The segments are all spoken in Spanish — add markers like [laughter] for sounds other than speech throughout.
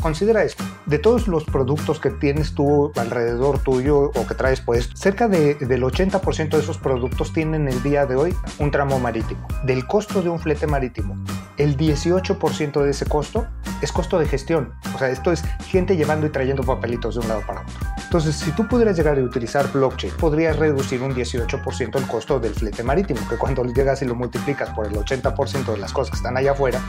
considera esto. De todos los productos que tienes tú alrededor tuyo o que traes pues, cerca de, del 80% de esos productos tienen el día de hoy un tramo marítimo. Del costo de un flete marítimo, el 18% de ese costo es costo de gestión. O sea, esto es gente llevando y trayendo papelitos de un lado para otro. Entonces, si tú pudieras llegar a utilizar blockchain, podrías reducir un 18% el costo del flete marítimo, que cuando llegas y lo multiplicas por el 80% de las cosas que están allá afuera,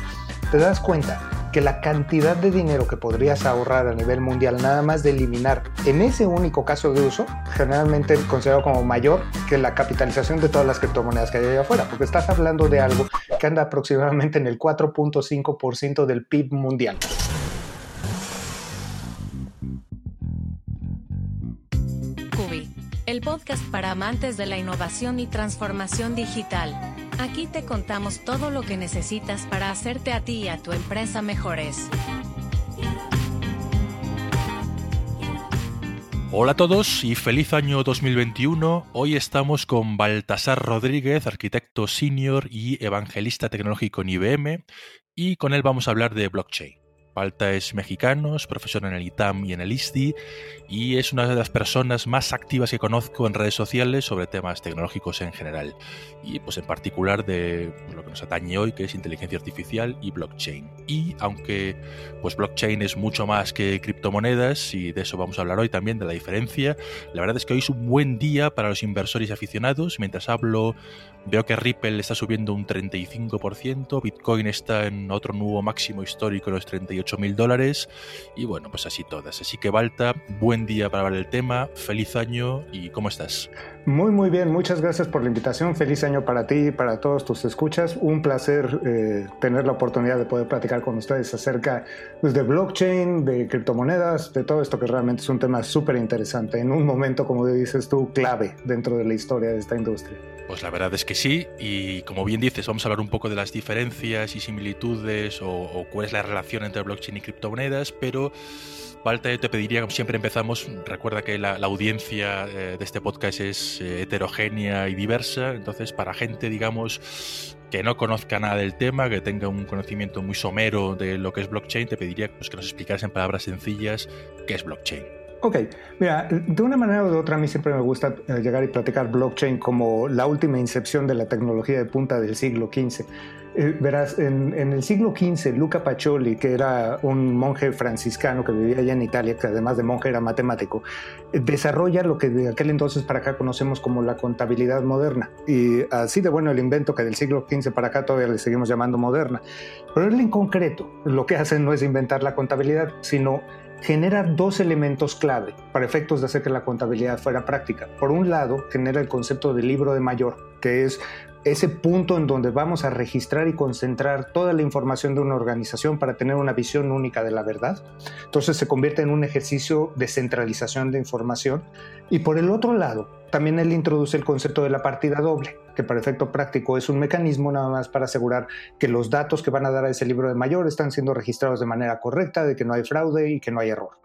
te das cuenta que la cantidad de dinero que podrías ahorrar a nivel mundial nada más de eliminar en ese único caso de uso, generalmente considerado como mayor que la capitalización de todas las criptomonedas que hay allá afuera, porque estás hablando de algo que anda aproximadamente en el 4.5% del PIB mundial. Podcast para amantes de la innovación y transformación digital. Aquí te contamos todo lo que necesitas para hacerte a ti y a tu empresa mejores. Hola a todos y feliz año 2021. Hoy estamos con Baltasar Rodríguez, arquitecto senior y evangelista tecnológico en IBM, y con él vamos a hablar de blockchain. Balta es mexicano, es profesor en el ITAM y en el ISDI y es una de las personas más activas que conozco en redes sociales sobre temas tecnológicos en general y pues en particular de lo que nos atañe hoy que es inteligencia artificial y blockchain. Y aunque pues blockchain es mucho más que criptomonedas y de eso vamos a hablar hoy también de la diferencia, la verdad es que hoy es un buen día para los inversores aficionados. Mientras hablo veo que Ripple está subiendo un 35%, Bitcoin está en otro nuevo máximo histórico los 38 mil dólares y bueno pues así todas. Así que Balta, buen día para hablar del tema, feliz año y ¿cómo estás? Muy, muy bien, muchas gracias por la invitación, feliz año para ti y para todos tus escuchas, un placer eh, tener la oportunidad de poder platicar con ustedes acerca de blockchain, de criptomonedas, de todo esto que realmente es un tema súper interesante, en un momento, como dices tú, clave dentro de la historia de esta industria. Pues la verdad es que sí, y como bien dices, vamos a hablar un poco de las diferencias y similitudes o, o cuál es la relación entre blockchain y criptomonedas, pero Walter, te pediría, como siempre empezamos, recuerda que la, audiencia eh, de este podcast es eh, heterogénea y diversa, entonces para gente, digamos, que no conozca nada del tema, que tenga un conocimiento muy somero de lo que es blockchain, te pediría pues, que nos explicaras en palabras sencillas qué es blockchain. Ok, mira, de una manera u otra a mí siempre me gusta eh, llegar y platicar blockchain como la última incepción de la tecnología de punta del siglo XV. Eh, verás, en, el siglo XV, Luca Pacioli, que era un monje franciscano que vivía allá en Italia, que además de monje era matemático, desarrolla lo que de aquel entonces para acá conocemos como la contabilidad moderna. Y así de bueno el invento que del siglo XV para acá todavía le seguimos llamando moderna. Pero él en concreto lo que hace no es inventar la contabilidad, sino genera dos elementos clave para efectos de hacer que la contabilidad fuera práctica. Por un lado, genera el concepto de libro de mayor, que es ese punto en donde vamos a registrar y concentrar toda la información de una organización para tener una visión única de la verdad. Entonces se convierte en un ejercicio de centralización de información. Y por el otro lado, también él introduce el concepto de la partida doble, que para efecto práctico es un mecanismo nada más para asegurar que los datos que van a dar a ese libro de mayor están siendo registrados de manera correcta, de que no hay fraude y que no hay error.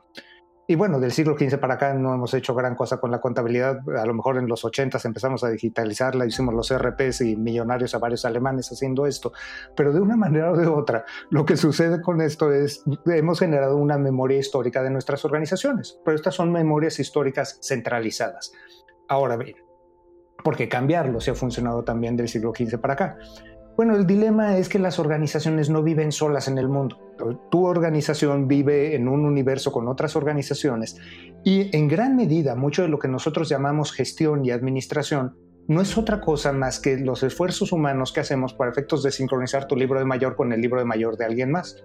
Y bueno, del siglo XV para acá no hemos hecho gran cosa con la contabilidad. A lo mejor en los 80 empezamos a digitalizarla, hicimos los RPs y millonarios a varios alemanes haciendo esto. Pero de una [laughs] manera o de otra, lo que sucede con esto es, hemos generado una memoria histórica de nuestras organizaciones, pero estas son memorias históricas centralizadas. Ahora bien, ¿por qué cambiarlo si ha funcionado también del siglo XV para acá? Bueno, el dilema es que las organizaciones no viven solas en el mundo. Tu organización vive en un universo con otras organizaciones y en gran medida mucho de lo que nosotros llamamos gestión y administración no es otra cosa más que los esfuerzos humanos que hacemos para efectos de sincronizar tu libro de mayor con el libro de mayor de alguien más.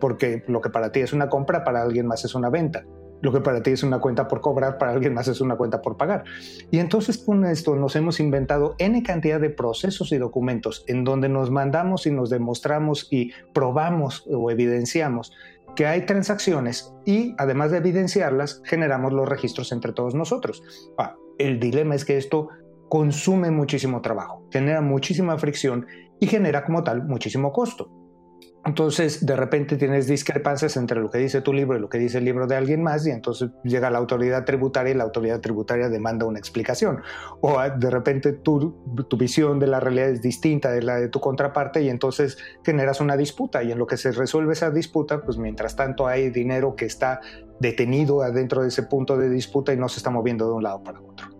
Porque lo que para ti es una compra, para alguien más es una venta lo que para ti es una cuenta por cobrar, para alguien más es una cuenta por pagar. Y entonces con esto nos hemos inventado N cantidad de procesos y documentos en donde nos mandamos y nos demostramos y probamos o evidenciamos que hay transacciones y además de evidenciarlas, generamos los registros entre todos nosotros. Ah, el dilema es que esto consume muchísimo trabajo, genera muchísima fricción y genera como tal muchísimo costo. Entonces, de repente tienes discrepancias entre lo que dice tu libro y lo que dice el libro de alguien más, y entonces llega la autoridad tributaria y la autoridad tributaria demanda una explicación. O ah, de repente tu, tu visión de la realidad es distinta de la de tu contraparte y entonces generas una disputa. Y en lo que se resuelve esa disputa, pues mientras tanto hay dinero que está detenido adentro de ese punto de disputa y no se está moviendo de un lado para otro.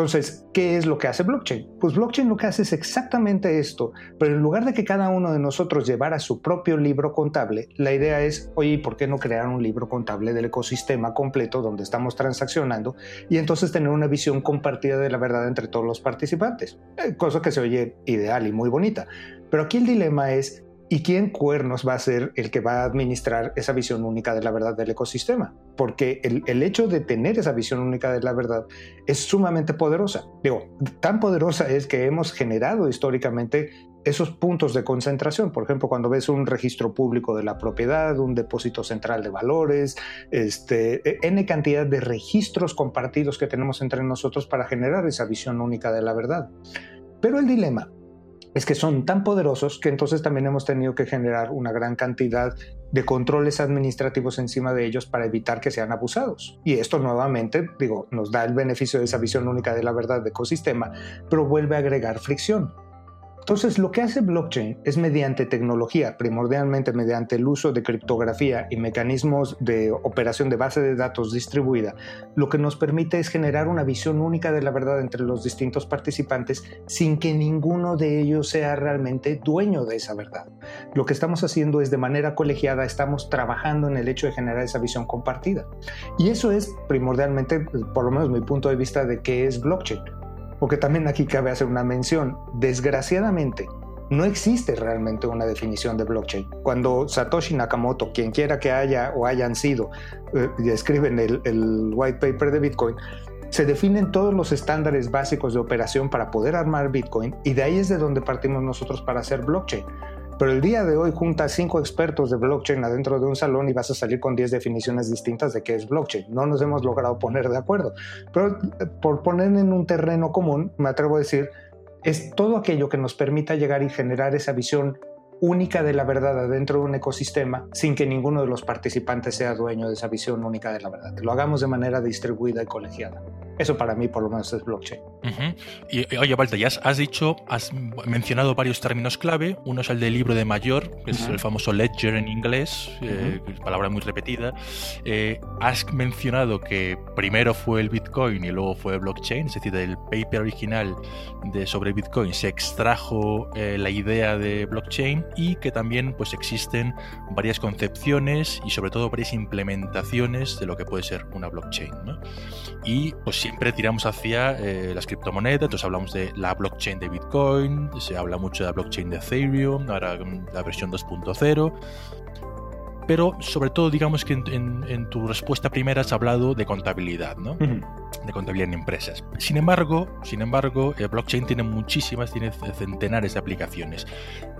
Entonces, ¿qué es lo que hace blockchain? Pues blockchain lo que hace es exactamente esto, pero en lugar de que cada uno de nosotros llevara su propio libro contable, la idea es, oye, ¿por qué no crear un libro contable del ecosistema completo donde estamos transaccionando y entonces tener una visión compartida de la verdad entre todos los participantes? Eh, cosa que se oye ideal y muy bonita. Pero aquí el dilema es, ¿Y quién cuernos va a ser el que va a administrar esa visión única de la verdad del ecosistema? Porque el, hecho de tener esa visión única de la verdad es sumamente poderosa. Digo, tan poderosa es que hemos generado históricamente esos puntos de concentración. Por ejemplo, cuando ves un registro público de la propiedad, un depósito central de valores, este, N cantidad de registros compartidos que tenemos entre nosotros para generar esa visión única de la verdad. Pero el dilema es que son tan poderosos que entonces también hemos tenido que generar una gran cantidad de controles administrativos encima de ellos para evitar que sean abusados. Y esto nuevamente, digo, nos da el beneficio de esa visión única de la verdad de ecosistema, pero vuelve a agregar fricción. Entonces, lo que hace blockchain es mediante tecnología, primordialmente mediante el uso de criptografía y mecanismos de operación de base de datos distribuida, lo que nos permite es generar una visión única de la verdad entre los distintos participantes sin que ninguno de ellos sea realmente dueño de esa verdad. Lo que estamos haciendo es de manera colegiada, estamos trabajando en el hecho de generar esa visión compartida. Y eso es primordialmente, por lo menos mi punto de vista de qué es blockchain porque también aquí cabe hacer una mención. Desgraciadamente, no existe realmente una definición de blockchain. Cuando Satoshi Nakamoto, quien quiera que haya o hayan sido, eh, escriben el, el white paper de Bitcoin, se definen todos los estándares básicos de operación para poder armar Bitcoin y de ahí es de donde partimos nosotros para hacer blockchain. Pero el día de hoy juntas cinco expertos de blockchain adentro de un salón y vas a salir con 10 definiciones distintas de qué es blockchain. No nos hemos logrado poner de acuerdo. Pero eh, por poner en un terreno común, me atrevo a decir, es todo aquello que nos permita llegar y generar esa visión única de la verdad adentro de un ecosistema sin que ninguno de los participantes sea dueño de esa visión única de la verdad. Que lo hagamos de manera distribuida y colegiada. Eso para mí por lo menos es blockchain. Y oye, Walter, ya has, dicho, has mencionado varios términos clave. Uno es el del libro de mayor, que es el famoso ledger en inglés, eh, palabra muy repetida. Eh, has mencionado que primero fue el Bitcoin y luego fue blockchain, es decir, del paper original de, sobre Bitcoin se extrajo eh, la idea de blockchain y que también pues existen varias concepciones y sobre todo varias implementaciones de lo que puede ser una blockchain. Y pues siempre tiramos hacia eh, las criptomonedas, entonces hablamos de la blockchain de Bitcoin, se habla mucho de la blockchain de Ethereum, ahora la versión 2.0 pero sobre todo digamos que en, tu respuesta primera has hablado de contabilidad, ¿no? De contabilidad en empresas. Sin embargo, sin embargo, el blockchain tiene muchísimas, tiene centenares de aplicaciones.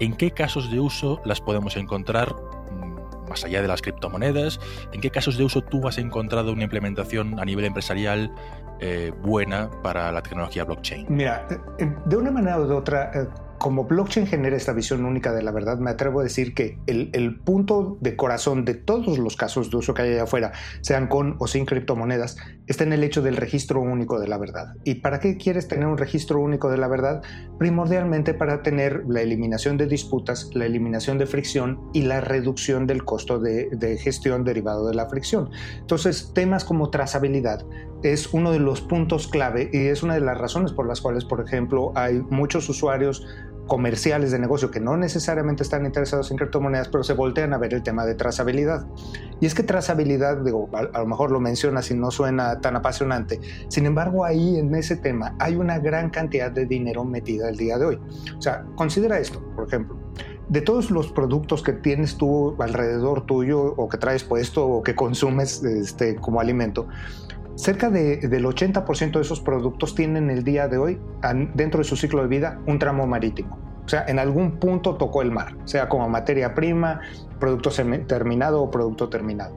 ¿En qué casos de uso las podemos encontrar mm, más allá de las criptomonedas? ¿En qué casos de uso tú has encontrado una implementación a nivel empresarial eh, buena para la tecnología blockchain? Mira, eh, de una manera u otra, eh, como blockchain genera esta visión única de la verdad, me atrevo a decir que el, punto de corazón de todos los casos de uso que hay allá afuera, sean con o sin criptomonedas, está en el hecho del registro único de la verdad. ¿Y para qué quieres tener un registro único de la verdad? Primordialmente para tener la eliminación de disputas, la eliminación de fricción y la reducción del costo de, de gestión derivado de la fricción. Entonces, temas como trazabilidad es uno de los puntos clave y es una de las razones por las cuales, por ejemplo, hay muchos usuarios comerciales de negocio que no necesariamente están interesados en criptomonedas, pero se voltean a ver el tema de trazabilidad. Y es que trazabilidad, digo, a, lo mejor lo mencionas y no suena tan apasionante, sin embargo ahí en ese tema hay una gran cantidad de dinero metida el día de hoy. O sea, considera esto, por ejemplo, de todos los productos que tienes tú alrededor tuyo o que traes puesto o que consumes este, como alimento, Cerca del 80% de esos productos tienen el día de hoy, dentro de su ciclo de vida, un tramo marítimo. O sea, en algún punto tocó el mar, sea como materia prima, producto terminado o producto terminado.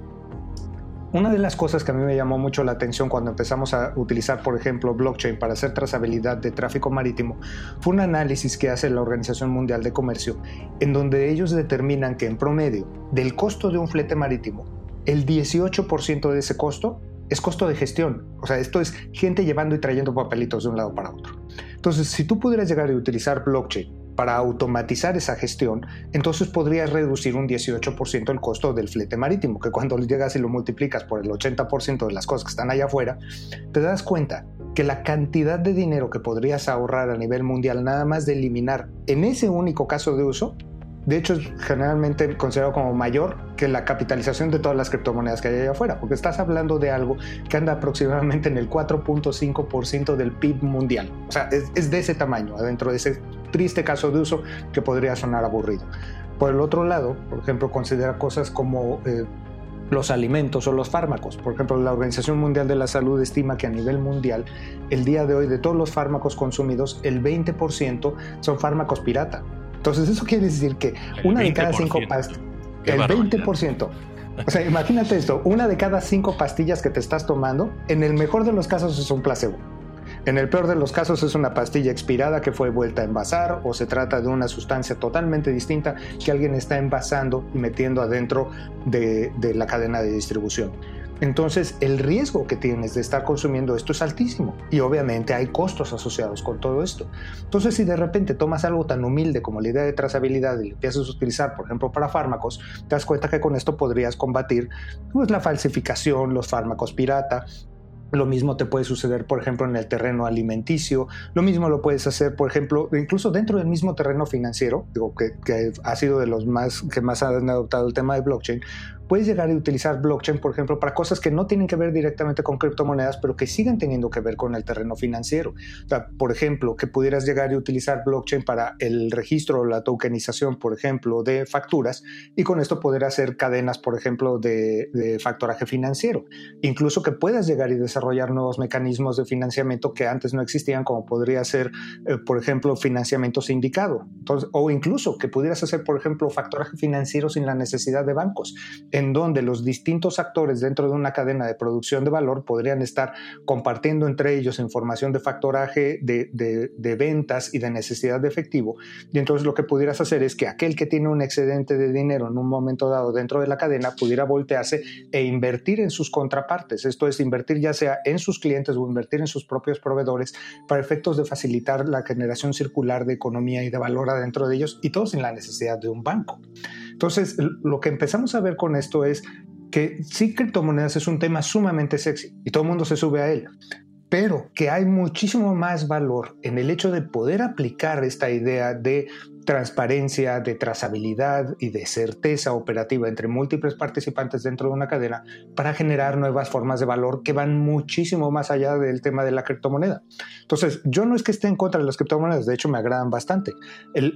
Una de las cosas que a mí me llamó mucho la atención cuando empezamos a utilizar, por ejemplo, blockchain para hacer trazabilidad de tráfico marítimo fue un análisis que hace la Organización Mundial de Comercio, en donde ellos determinan que en promedio del costo de un flete marítimo, el 18% de ese costo es costo de gestión. O sea, esto es gente llevando y trayendo papelitos de un lado para otro. Entonces, si tú pudieras llegar a utilizar blockchain para automatizar esa gestión, entonces podrías reducir un 18% el costo del flete marítimo, que cuando llegas y lo multiplicas por el 80% de las cosas que están allá afuera, te das cuenta que la cantidad de dinero que podrías ahorrar a nivel mundial nada más de eliminar en ese único caso de uso, de hecho es generalmente considerado como mayor que la capitalización de todas las criptomonedas que hay allá afuera, porque estás hablando de algo que anda aproximadamente en el 4.5% del PIB mundial. O sea, es, de ese tamaño, adentro de ese triste caso de uso que podría sonar aburrido. Por el otro lado, por ejemplo, considera cosas como eh, los alimentos o los fármacos. Por ejemplo, la Organización Mundial de la Salud estima que a nivel mundial, el día de hoy, de todos los fármacos consumidos, el 20% son fármacos pirata. Entonces, eso quiere decir que una de cada cinco pastillas, el 20%. O sea, imagínate esto, una de cada cinco pastillas que te estás tomando, en el mejor de los casos es un placebo. En el peor de los casos es una pastilla expirada que fue vuelta a envasar o se trata de una sustancia totalmente distinta que alguien está envasando y metiendo adentro de, la cadena de distribución. Entonces el riesgo que tienes de estar consumiendo esto es altísimo y obviamente hay costos asociados con todo esto. Entonces si de repente tomas algo tan humilde como la idea de trazabilidad y lo empiezas a utilizar, por ejemplo, para fármacos, te das cuenta que con esto podrías combatir pues, la falsificación, los fármacos pirata, lo mismo te puede suceder, por ejemplo, en el terreno alimenticio. Lo mismo lo puedes hacer, por ejemplo, incluso dentro del mismo terreno financiero, digo, que, que ha sido de los más que más han adoptado el tema de blockchain puedes llegar a utilizar blockchain, por ejemplo, para cosas que no tienen que ver directamente con criptomonedas, pero que siguen teniendo que ver con el terreno financiero. por ejemplo, que pudieras llegar a utilizar blockchain para el registro o la tokenización, por ejemplo, de facturas y con esto poder hacer cadenas, por ejemplo, de, factoraje financiero. Incluso que puedas llegar y desarrollar nuevos mecanismos de financiamiento que antes no existían, como podría ser, eh, por ejemplo, financiamiento sindicado. o incluso que pudieras hacer, por ejemplo, factoraje financiero sin la necesidad de bancos en donde los distintos actores dentro de una cadena de producción de valor podrían estar compartiendo entre ellos información de factoraje, de, ventas y de necesidad de efectivo. Y entonces lo que pudieras hacer es que aquel que tiene un excedente de dinero en un momento dado dentro de la cadena pudiera voltearse e invertir en sus contrapartes. Esto es invertir ya sea en sus clientes o invertir en sus propios proveedores para efectos de facilitar la generación circular de economía y de valor adentro de ellos y todos sin la necesidad de un banco. Entonces, lo que empezamos a ver con esto es que sí, criptomonedas es un tema sumamente sexy y todo el mundo se sube a él, pero que hay muchísimo más valor en el hecho de poder aplicar esta idea de transparencia, de trazabilidad y de certeza operativa entre múltiples participantes dentro de una cadena para generar nuevas formas de valor que van muchísimo más allá del tema de la criptomoneda. Entonces, yo no es que esté en contra de las criptomonedas, de hecho me agradan bastante.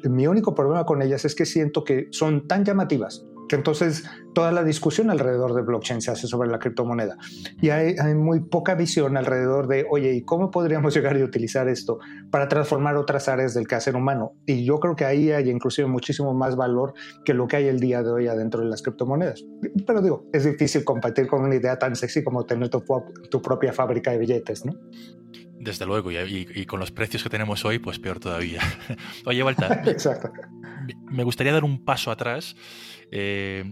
mi único problema con ellas es que siento que son tan llamativas, entonces toda la discusión alrededor de blockchain se hace sobre la criptomoneda. Y hay, muy poca visión alrededor de, oye, ¿y cómo podríamos [laughs] llegar a utilizar esto para transformar otras áreas del quehacer humano? Y yo creo que ahí hay inclusive muchísimo más valor que lo que hay el día de hoy adentro de las criptomonedas. Pero digo, es difícil compartir con una idea tan sexy como tener tu, tu propia fábrica de billetes, ¿no? Desde luego, y, con los precios que tenemos hoy, pues peor todavía. [laughs] Oye, Walter, [laughs] Exacto. me gustaría dar un paso atrás eh,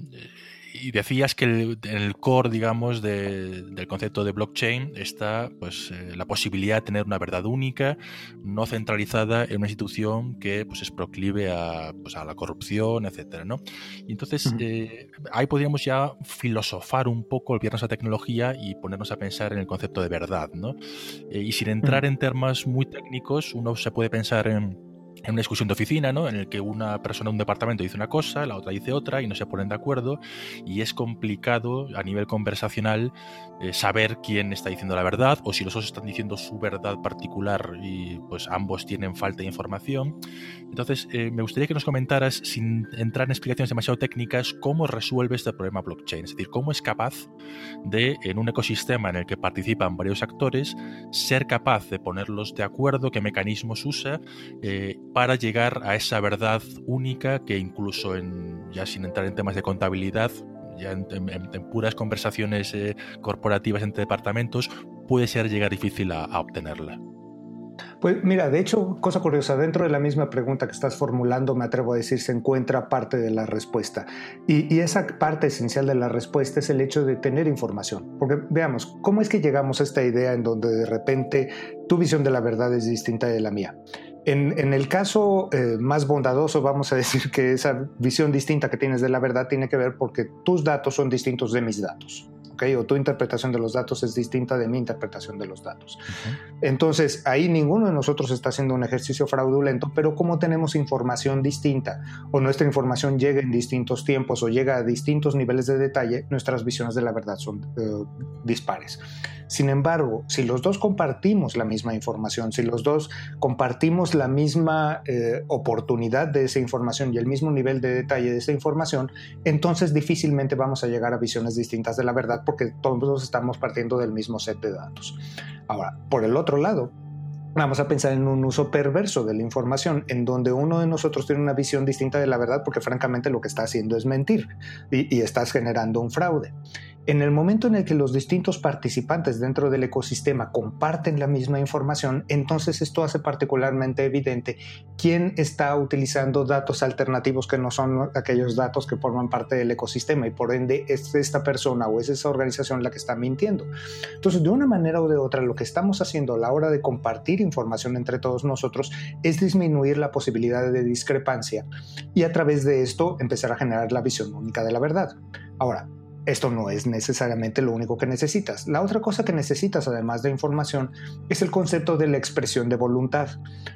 y decías que en el core, digamos, del concepto de blockchain está pues, eh, la posibilidad de tener una verdad única, no centralizada en una institución que pues, es proclive a, pues, a la corrupción, etc. ¿no? Y entonces eh, ahí podríamos ya filosofar un poco, olvidarnos la tecnología y ponernos a pensar en el concepto de verdad. ¿no? y sin entrar en temas muy técnicos, uno se puede pensar en en una discusión de oficina, ¿no? En el que una persona de un departamento dice una cosa, la otra dice otra y no se ponen de acuerdo y es complicado a nivel conversacional eh, saber quién está diciendo la verdad o si los dos están diciendo su verdad particular y pues ambos tienen falta de información. Entonces, eh, me gustaría que nos comentaras, sin entrar en explicaciones demasiado técnicas, cómo resuelve este problema blockchain, es decir, cómo es capaz de, en un ecosistema en el que participan varios actores, ser capaz de ponerlos de acuerdo, qué mecanismos usa eh, para llegar a esa verdad única que incluso en, ya sin entrar en temas de contabilidad, ya en, puras conversaciones eh, corporativas entre departamentos puede ser llegar difícil a obtenerla. Pues mira, de hecho, cosa curiosa, dentro de la misma pregunta que estás formulando, me atrevo a decir, se encuentra parte de la respuesta. Y, esa parte esencial de la respuesta es el hecho de tener información. Porque veamos, ¿cómo es que llegamos a esta idea en donde de repente tu visión de la verdad es distinta de la mía? En, el caso eh, más bondadoso, vamos a [laughs] decir que esa visión distinta que tienes de la verdad tiene que ver porque tus datos son distintos de mis datos. O tu interpretación de los datos es distinta de mi interpretación de los datos. Entonces, ahí ninguno de nosotros está haciendo un ejercicio fraudulento, pero como tenemos información distinta o nuestra información llega en distintos tiempos o llega a distintos niveles de detalle, nuestras visiones de la verdad son eh, dispares. Sin embargo, si los dos compartimos la misma información, si los dos compartimos la misma eh, oportunidad de esa información y el mismo nivel de detalle de esa información, entonces difícilmente vamos a llegar a visiones distintas de la verdad porque todos estamos partiendo del mismo set de datos. Ahora, por el otro lado, vamos a pensar en un uso perverso de la información, en donde uno de nosotros tiene una visión distinta de la verdad porque francamente lo que está haciendo es mentir y, y estás generando un fraude. En el momento en el que los distintos participantes dentro del ecosistema comparten la misma información, entonces esto hace particularmente evidente quién está utilizando datos alternativos que no son aquellos datos que forman parte del ecosistema y por ende es esta persona o es esa organización la que está mintiendo. Entonces, de una manera u de otra, lo que estamos haciendo a la hora de compartir información entre todos nosotros es disminuir la posibilidad de discrepancia y a través de esto empezar a generar la visión única de la verdad. Ahora, esto no es necesariamente lo único que necesitas. La otra cosa que necesitas, además de información, es el concepto de la expresión de voluntad.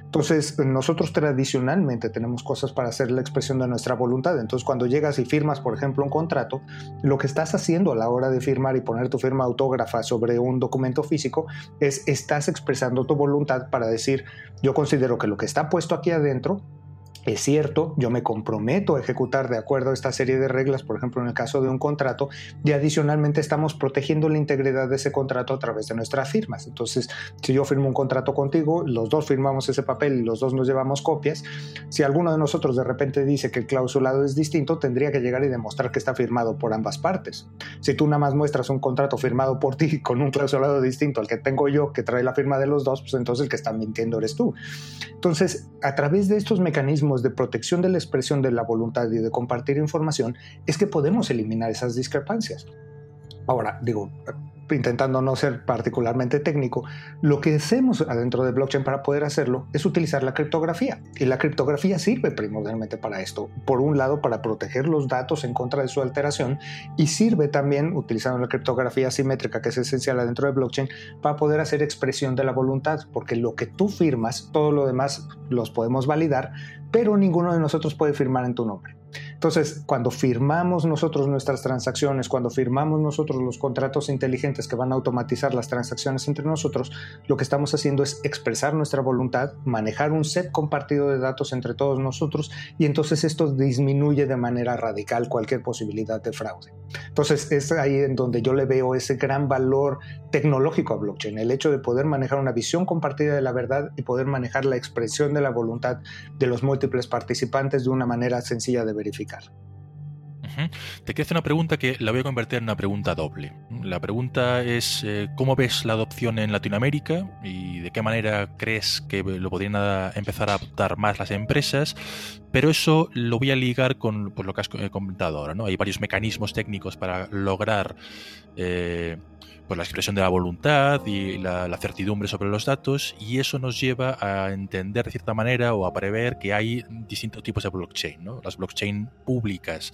Entonces, nosotros tradicionalmente tenemos cosas para hacer la expresión de nuestra voluntad. Entonces, cuando llegas y firmas, por ejemplo, un contrato, lo que estás haciendo a la hora de firmar y poner tu firma autógrafa sobre un documento físico es estás expresando tu voluntad para decir, yo considero que lo que está puesto aquí adentro es cierto, yo me comprometo a ejecutar de acuerdo a esta serie de reglas, por ejemplo, en el caso de un contrato, y adicionalmente estamos protegiendo la integridad de ese contrato a través de nuestras firmas. Entonces, si yo firmo un contrato contigo, los dos firmamos ese papel y los dos nos llevamos copias, si alguno de nosotros de repente dice que el clausulado es distinto, tendría que llegar y demostrar que está firmado por ambas partes. Si tú nada más muestras un contrato firmado por ti [laughs] con un clausulado distinto al que tengo yo, que trae la firma de los dos, pues entonces el que está mintiendo eres tú. Entonces, a través de estos mecanismos de protección de la expresión de la voluntad y de compartir información es que podemos eliminar esas discrepancias. Ahora, digo, intentando no ser particularmente técnico, lo que hacemos adentro de blockchain para poder hacerlo es utilizar la criptografía. Y la criptografía sirve primordialmente para esto. Por un lado, para proteger los datos en contra de su alteración y sirve también, utilizando la criptografía simétrica que es esencial adentro de blockchain, para poder hacer expresión de la voluntad, porque lo que tú firmas, todo lo demás los podemos validar, pero ninguno de nosotros puede firmar en tu nombre. Entonces, cuando firmamos nosotros nuestras transacciones, cuando firmamos nosotros los contratos inteligentes que van a automatizar las transacciones entre nosotros, lo que estamos haciendo es expresar nuestra voluntad, manejar un set compartido de datos entre todos nosotros y entonces esto disminuye de manera radical cualquier posibilidad de fraude. Entonces, es ahí en donde yo le veo ese gran valor tecnológico a blockchain, el hecho de poder manejar una visión compartida de la verdad y poder manejar la expresión de la voluntad de los múltiples participantes de una manera sencilla de verificar. Te quiero hacer una pregunta que la voy a convertir en una pregunta doble. La pregunta es eh, ¿cómo ves la adopción en Latinoamérica y de qué manera crees que lo podrían empezar a adoptar más las empresas? Pero eso lo voy a ligar con lo que has comentado ahora. ¿no? Hay varios mecanismos técnicos para lograr eh, pues la expresión de la voluntad y la, certidumbre sobre los datos y eso nos lleva a entender de cierta manera o a prever que hay distintos tipos de blockchain. ¿no? Las blockchain públicas,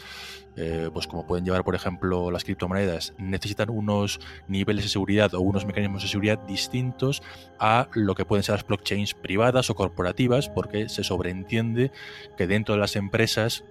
eh, pues como pueden llevar por ejemplo las criptomonedas, necesitan unos niveles de seguridad o unos mecanismos de seguridad distintos a lo que pueden ser las blockchains privadas o corporativas porque se sobreentiende que dentro de las empresas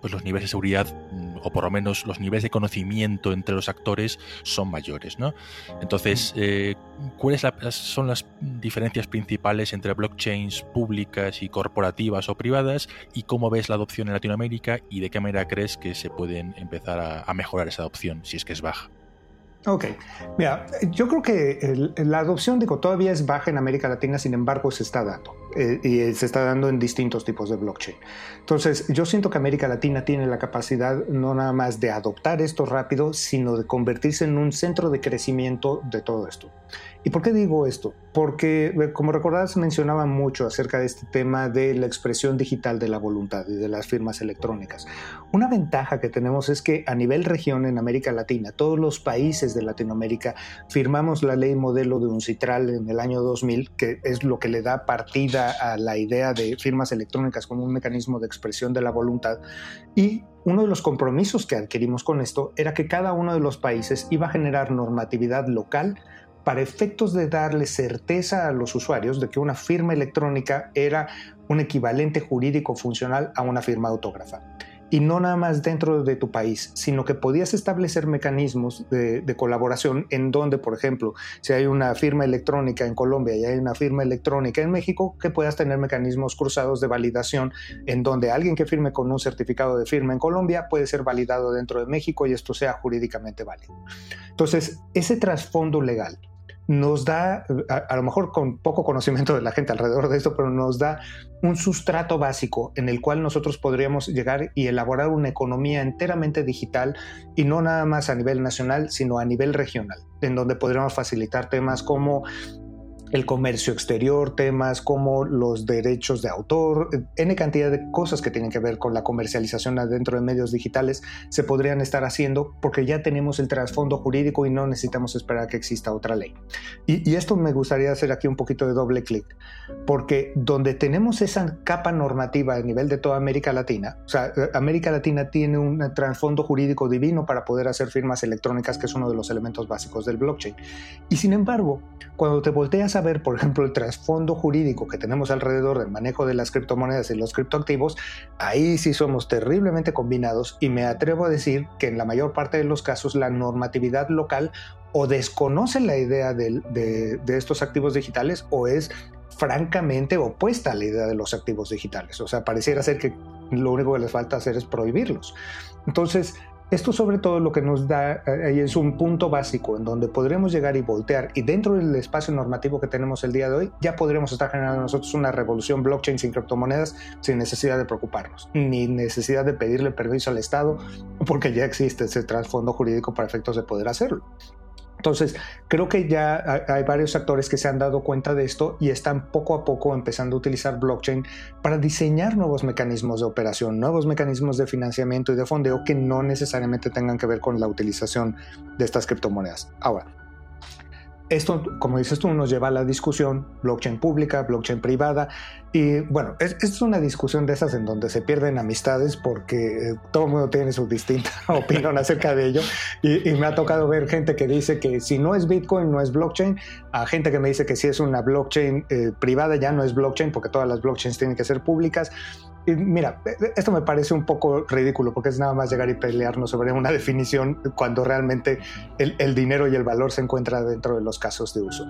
pues los niveles de seguridad mm, o por lo menos los niveles de conocimiento entre los actores son mayores. ¿no? Entonces, eh, ¿cuáles son las diferencias principales entre blockchains públicas y corporativas o privadas y cómo ves la adopción en Latinoamérica y de qué manera crees que se pueden empezar a, mejorar esa adopción si es que es baja? Ok, mira, yo creo que la adopción, digo, todavía es baja en América Latina, sin embargo, se está dando. eh, y se está dando en distintos tipos de blockchain. Entonces, yo siento que América Latina tiene la capacidad no nada más de adoptar esto rápido, sino de convertirse en un centro de crecimiento de todo esto. ¿Y por qué digo esto? Porque, como recordarás, mencionaba mucho acerca de este tema de la expresión digital de la voluntad y de las firmas electrónicas. Una ventaja que tenemos es que a nivel región en América Latina, todos los países de Latinoamérica firmamos la ley modelo de UNCITRAL en el año 2000, que es lo que le da partida a la idea de firmas electrónicas como un mecanismo de expresión de la voluntad. Y uno de los compromisos que adquirimos con esto era que cada uno de los países iba a generar normatividad local para efectos de darle certeza a los usuarios de que una firma electrónica era un equivalente jurídico funcional a una firma autógrafa. Y no nada más dentro de tu país, sino que podías establecer mecanismos de, colaboración en donde, por ejemplo, si hay una firma electrónica en Colombia y hay una firma electrónica en México, que puedas tener mecanismos cruzados de validación en donde alguien que firme con un certificado de firma en Colombia puede ser validado dentro de México y esto sea jurídicamente válido. Entonces, ese trasfondo legal nos da, a, lo mejor con poco conocimiento de la gente alrededor de esto, pero nos da un sustrato básico en el cual nosotros podríamos llegar y elaborar una economía enteramente digital y no nada más a nivel nacional, sino a nivel regional, en donde podríamos facilitar temas como el comercio exterior, temas como los derechos de autor, N cantidad de cosas que tienen que ver con la comercialización dentro de medios digitales se podrían estar haciendo porque ya tenemos el trasfondo jurídico y no necesitamos esperar que exista otra ley. Y, esto me gustaría hacer aquí un poquito de doble clic, porque donde tenemos esa capa normativa a nivel de toda América Latina, o sea, América Latina tiene un trasfondo jurídico divino para poder hacer firmas electrónicas, que es uno de los elementos básicos del blockchain. Y sin embargo, cuando te volteas a ver, por ejemplo, el trasfondo jurídico que tenemos alrededor del manejo de las criptomonedas y los criptoactivos, ahí sí somos terriblemente combinados y me atrevo a decir que en la mayor parte de los casos la normatividad local o desconoce la idea de, de estos activos digitales o es francamente opuesta a la idea de los activos digitales. O sea, pareciera ser que lo único que les falta hacer es prohibirlos. Entonces, esto sobre todo lo que nos da eh, es un punto básico en donde podremos llegar y voltear y dentro del espacio normativo que tenemos el día de hoy ya podremos estar generando nosotros una revolución blockchain sin criptomonedas sin necesidad de preocuparnos, ni necesidad de pedirle permiso al Estado porque ya existe ese trasfondo jurídico para efectos de poder hacerlo. Entonces, creo que ya hay varios actores que se han dado cuenta de esto y están poco a poco empezando a utilizar blockchain para diseñar nuevos mecanismos de operación, nuevos mecanismos de financiamiento y de fondeo que no necesariamente tengan que ver con la utilización de estas criptomonedas. Ahora, esto, como dices tú, nos lleva a la discusión blockchain pública, blockchain privada. Y bueno, es, una discusión de esas en donde se pierden amistades porque eh, todo el mundo tiene su distinta [laughs] opinión acerca de ello. Y, me ha tocado ver gente que dice que si no es Bitcoin, no es blockchain. A gente que me dice que si es una blockchain eh, privada, ya no es blockchain porque todas las blockchains tienen que ser públicas mira, e, e, esto me parece un poco ridículo porque es nada más llegar y pelearnos sobre una definición cuando realmente el, dinero y el valor se encuentran dentro de los casos de uso.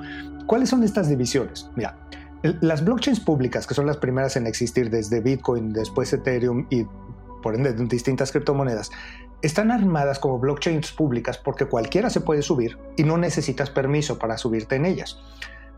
¿Cuáles son estas divisiones? Mira, las blockchains públicas, que son las primeras en existir desde Bitcoin, después Ethereum y por ende distintas criptomonedas, están armadas como blockchains públicas porque cualquiera se puede subir y no necesitas permiso para subirte en ellas.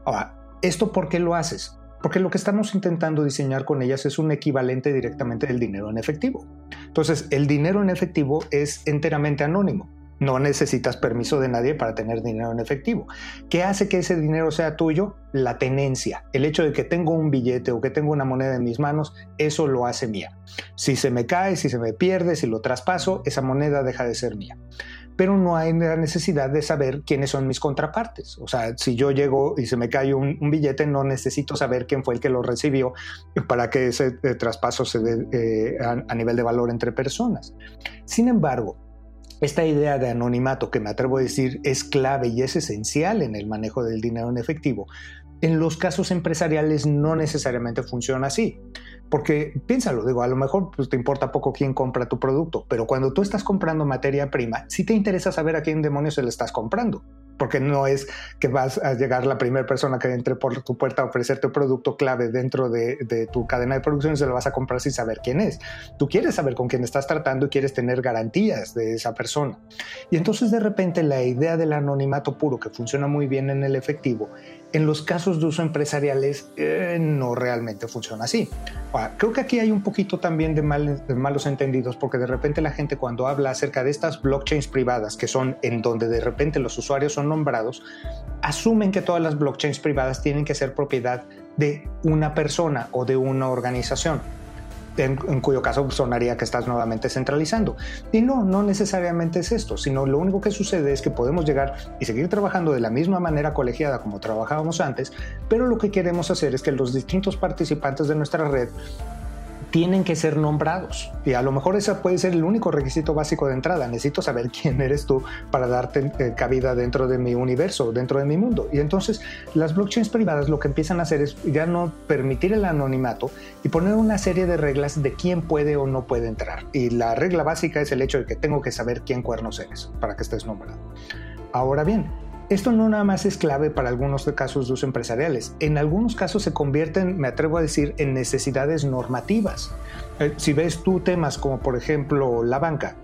Ahora, ¿esto por qué lo haces? Porque lo que estamos intentando diseñar con ellas es un equivalente directamente del dinero en efectivo. Entonces, el dinero en efectivo es enteramente anónimo. No necesitas permiso de nadie para tener dinero en efectivo. ¿Qué hace que ese dinero sea tuyo? La tenencia. El hecho de que tengo un billete o que tengo una moneda en mis manos, eso lo hace mía. Si se me cae, si se me pierde, si lo traspaso, esa moneda deja de ser mía pero no hay la necesidad de saber quiénes son mis contrapartes. O sea, si yo llego y se me cae un, billete, no necesito saber quién fue el que lo recibió para que ese eh, traspaso se dé eh, a, nivel de valor entre personas. Sin embargo, esta idea de anonimato que me atrevo a decir es clave y es esencial en el manejo del dinero en efectivo, en los casos empresariales no necesariamente funciona así. Porque piénsalo, digo, a lo mejor pues, te importa poco quién compra tu producto, pero cuando tú estás comprando materia prima, sí te interesa saber a quién demonios se le estás comprando porque no es que vas a llegar la primera persona que entre por tu puerta a ofrecerte un producto clave dentro de, de, tu cadena de producción y se lo vas a comprar sin saber quién es. Tú quieres saber con quién estás tratando y quieres tener garantías de esa persona. Y entonces de repente la idea del anonimato puro que funciona muy bien en el efectivo, en los casos de uso empresariales eh, no realmente funciona así. creo que aquí hay un poquito también de, de, malos entendidos porque de repente la gente cuando habla acerca de estas blockchains privadas que son en donde de repente los usuarios son nombrados, asumen que todas las blockchains privadas tienen que ser propiedad de una persona o de una organización en, cuyo caso sonaría que estás nuevamente centralizando. Y no, no necesariamente es esto, sino lo único que sucede es que podemos llegar y seguir trabajando de la misma manera colegiada como trabajábamos antes, pero lo que queremos hacer es que los distintos participantes de nuestra red tienen que ser nombrados. Y a lo mejor ese puede ser el único requisito básico de entrada. Necesito saber [laughs] quién eres tú para darte eh, cabida dentro de mi universo, dentro de mi mundo. Y entonces las blockchains privadas lo que empiezan a hacer es ya no permitir el anonimato y poner una serie de reglas de quién puede o no puede entrar. Y la regla básica es el hecho de que tengo que saber quién cuernos eres para que estés nombrado. Ahora bien, esto no nada más es clave para algunos casos de uso empresariales. En algunos casos se convierten, me atrevo a decir, en necesidades normativas. Eh, si ves tú temas como por ejemplo la banca,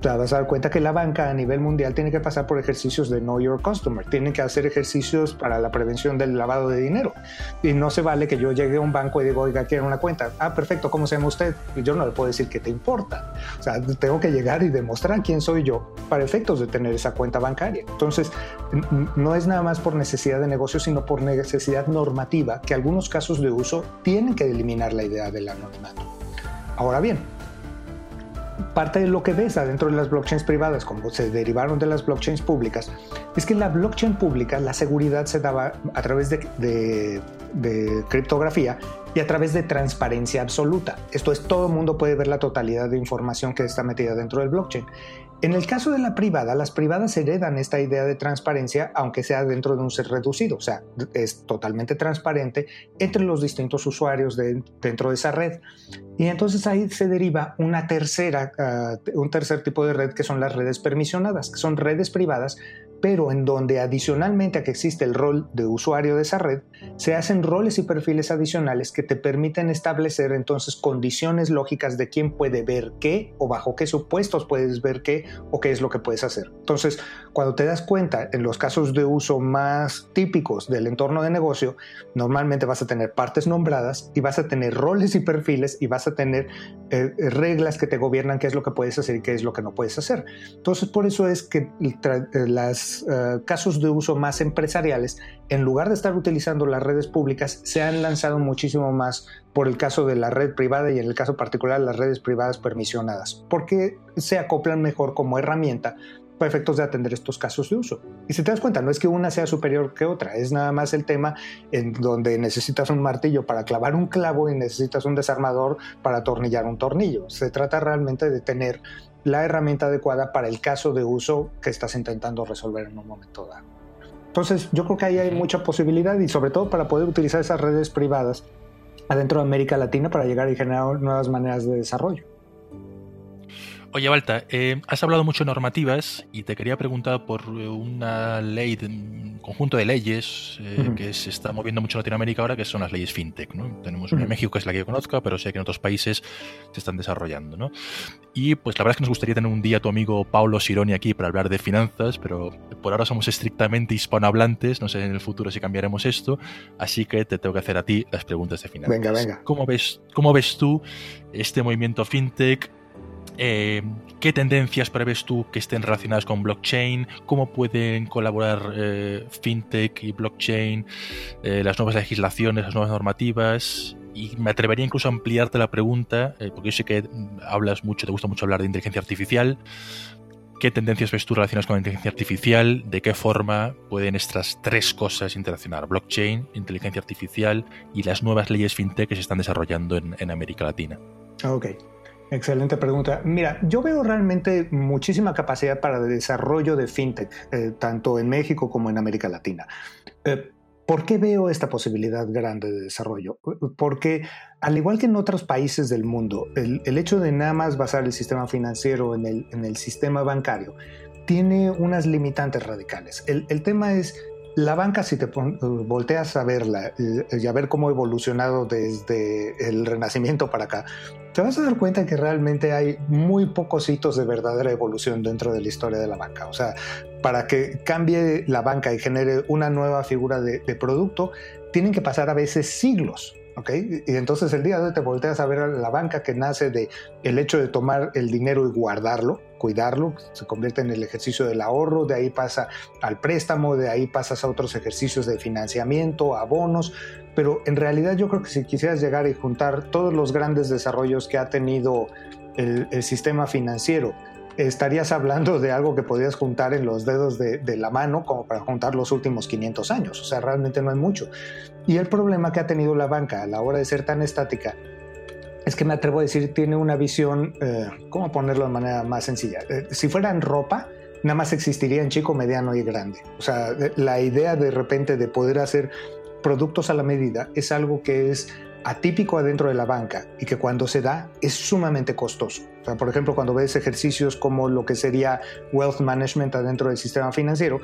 te vas a dar cuenta que la banca a nivel mundial tiene que pasar por ejercicios de Know Your Customer, tiene que hacer ejercicios para la prevención del lavado de dinero. Y no se vale que yo llegue a un banco y diga, oiga, quiero una cuenta. Ah, perfecto, ¿cómo se llama usted? Y yo no le puedo decir que te importa. O sea, tengo que llegar y demostrar quién soy yo para efectos de tener esa cuenta bancaria. Entonces, no es nada más por necesidad de negocio, sino por necesidad normativa, que algunos casos de uso tienen que eliminar la idea del anonimato. Ahora bien, parte de lo que ves adentro de las blockchains privadas, como se derivaron de las blockchains públicas, es que en la blockchain pública la seguridad se daba a través de, de criptografía y a través de transparencia absoluta. Esto es, todo el mundo puede ver la totalidad de información que está metida dentro del blockchain. En el caso de la privada, las privadas heredan esta idea de transparencia, aunque sea dentro de un ser reducido, o sea, es totalmente transparente entre los distintos usuarios dentro de esa red. Y entonces ahí se deriva una tercera, ah, un tercer tipo de red que son las redes permisionadas, que son redes privadas pero en donde adicionalmente a que existe el rol de usuario de esa red, se hacen roles y perfiles adicionales que te permiten establecer entonces condiciones lógicas de quién puede ver qué o bajo qué supuestos puedes ver qué o qué es lo que puedes hacer. Entonces, cuando te das cuenta en los casos de uso más típicos del entorno de negocio, normalmente vas a tener partes nombradas y vas a tener roles y perfiles y vas a tener eh, reglas que te gobiernan qué es lo que puedes hacer y qué es lo que no puedes hacer. Entonces, por eso es que las eh, casos de uso más empresariales, en lugar de estar utilizando las redes públicas, se han lanzado muchísimo más por el caso de la red privada y en el caso particular las redes privadas permisionadas, porque se acoplan mejor como herramienta para efectos de atender estos casos de uso. Y si te das cuenta, no es que una sea superior que otra, es nada más el tema en donde necesitas un martillo para clavar un clavo y necesitas un desarmador para atornillar un tornillo. Se trata realmente de tener la herramienta adecuada para el caso de uso que estás intentando resolver en un momento dado. Entonces, yo creo que ahí hay mucha posibilidad y sobre todo para poder utilizar esas redes privadas adentro de América Latina para llegar y generar nuevas maneras de desarrollo. Oye, Balta, eh, has hablado mucho de normativas y te quería preguntar por eh, una ley, un conjunto de leyes eh, que se está moviendo mucho en Latinoamérica ahora, que son las leyes fintech. ¿no? Tenemos una en México, que es la que yo conozco, pero sé que en otros países se están desarrollando. ¿no? Y pues la verdad es que nos gustaría tener un día a tu amigo Paulo Sironi aquí para hablar de finanzas, pero por ahora somos estrictamente hispanohablantes, no sé en el futuro si cambiaremos esto, así que te tengo que hacer a ti las preguntas de finanzas. Venga, venga. ¿Cómo ves, cómo ves tú este movimiento fintech? Eh, ¿Qué tendencias prevés tú que estén relacionadas con blockchain? ¿Cómo pueden colaborar eh, fintech y blockchain? Eh, las nuevas legislaciones, las nuevas normativas. Y me atrevería incluso a ampliarte la pregunta, porque yo sé que hablas mucho, te gusta mucho hablar de inteligencia artificial. ¿Qué tendencias ves tú relacionadas con inteligencia artificial? ¿De qué forma pueden estas tres cosas interaccionar? Blockchain, inteligencia artificial y las nuevas leyes fintech que se están desarrollando en, en América Latina. Ok. Excelente pregunta. Mira, yo veo realmente muchísima capacidad para el desarrollo de fintech, eh, tanto en México como en América Latina. Eh, ¿Por qué veo esta posibilidad grande de desarrollo? Porque al igual que en otros países del mundo, el, hecho de nada más basar el sistema financiero en el, en el sistema bancario tiene unas limitantes radicales. El, el tema es La banca, si te volteas a verla y a ver cómo ha evolucionado desde el Renacimiento para acá, te vas a dar cuenta que realmente hay muy pocos hitos de verdadera evolución dentro de la historia de la banca. O sea, para que cambie la banca y genere una nueva figura de, de producto, tienen que pasar a veces siglos. Y entonces el día de hoy te volteas a ver a la banca que nace de el hecho de tomar el dinero y guardarlo, cuidarlo, se convierte en el ejercicio del ahorro, de ahí pasa al préstamo, de ahí pasas a otros ejercicios de financiamiento, abonos, pero en realidad yo creo que si quisieras llegar y juntar todos los grandes desarrollos que ha tenido el, sistema financiero, estarías hablando de algo que podrías juntar en los dedos de, la mano como para juntar los últimos 500 años. O sea, realmente no hay mucho. Y el problema que ha tenido la banca a la hora de ser tan estática es que me atrevo a decir, tiene una visión, eh, ¿cómo ponerlo de manera más sencilla? Eh, si fuera en ropa, nada más existiría en chico, mediano y grande. O sea, la idea de repente de poder hacer productos a la medida es algo que es atípico adentro de la banca y que cuando se da es sumamente costoso. O sea, por ejemplo, cuando ves ejercicios como lo que sería wealth management adentro del sistema financiero,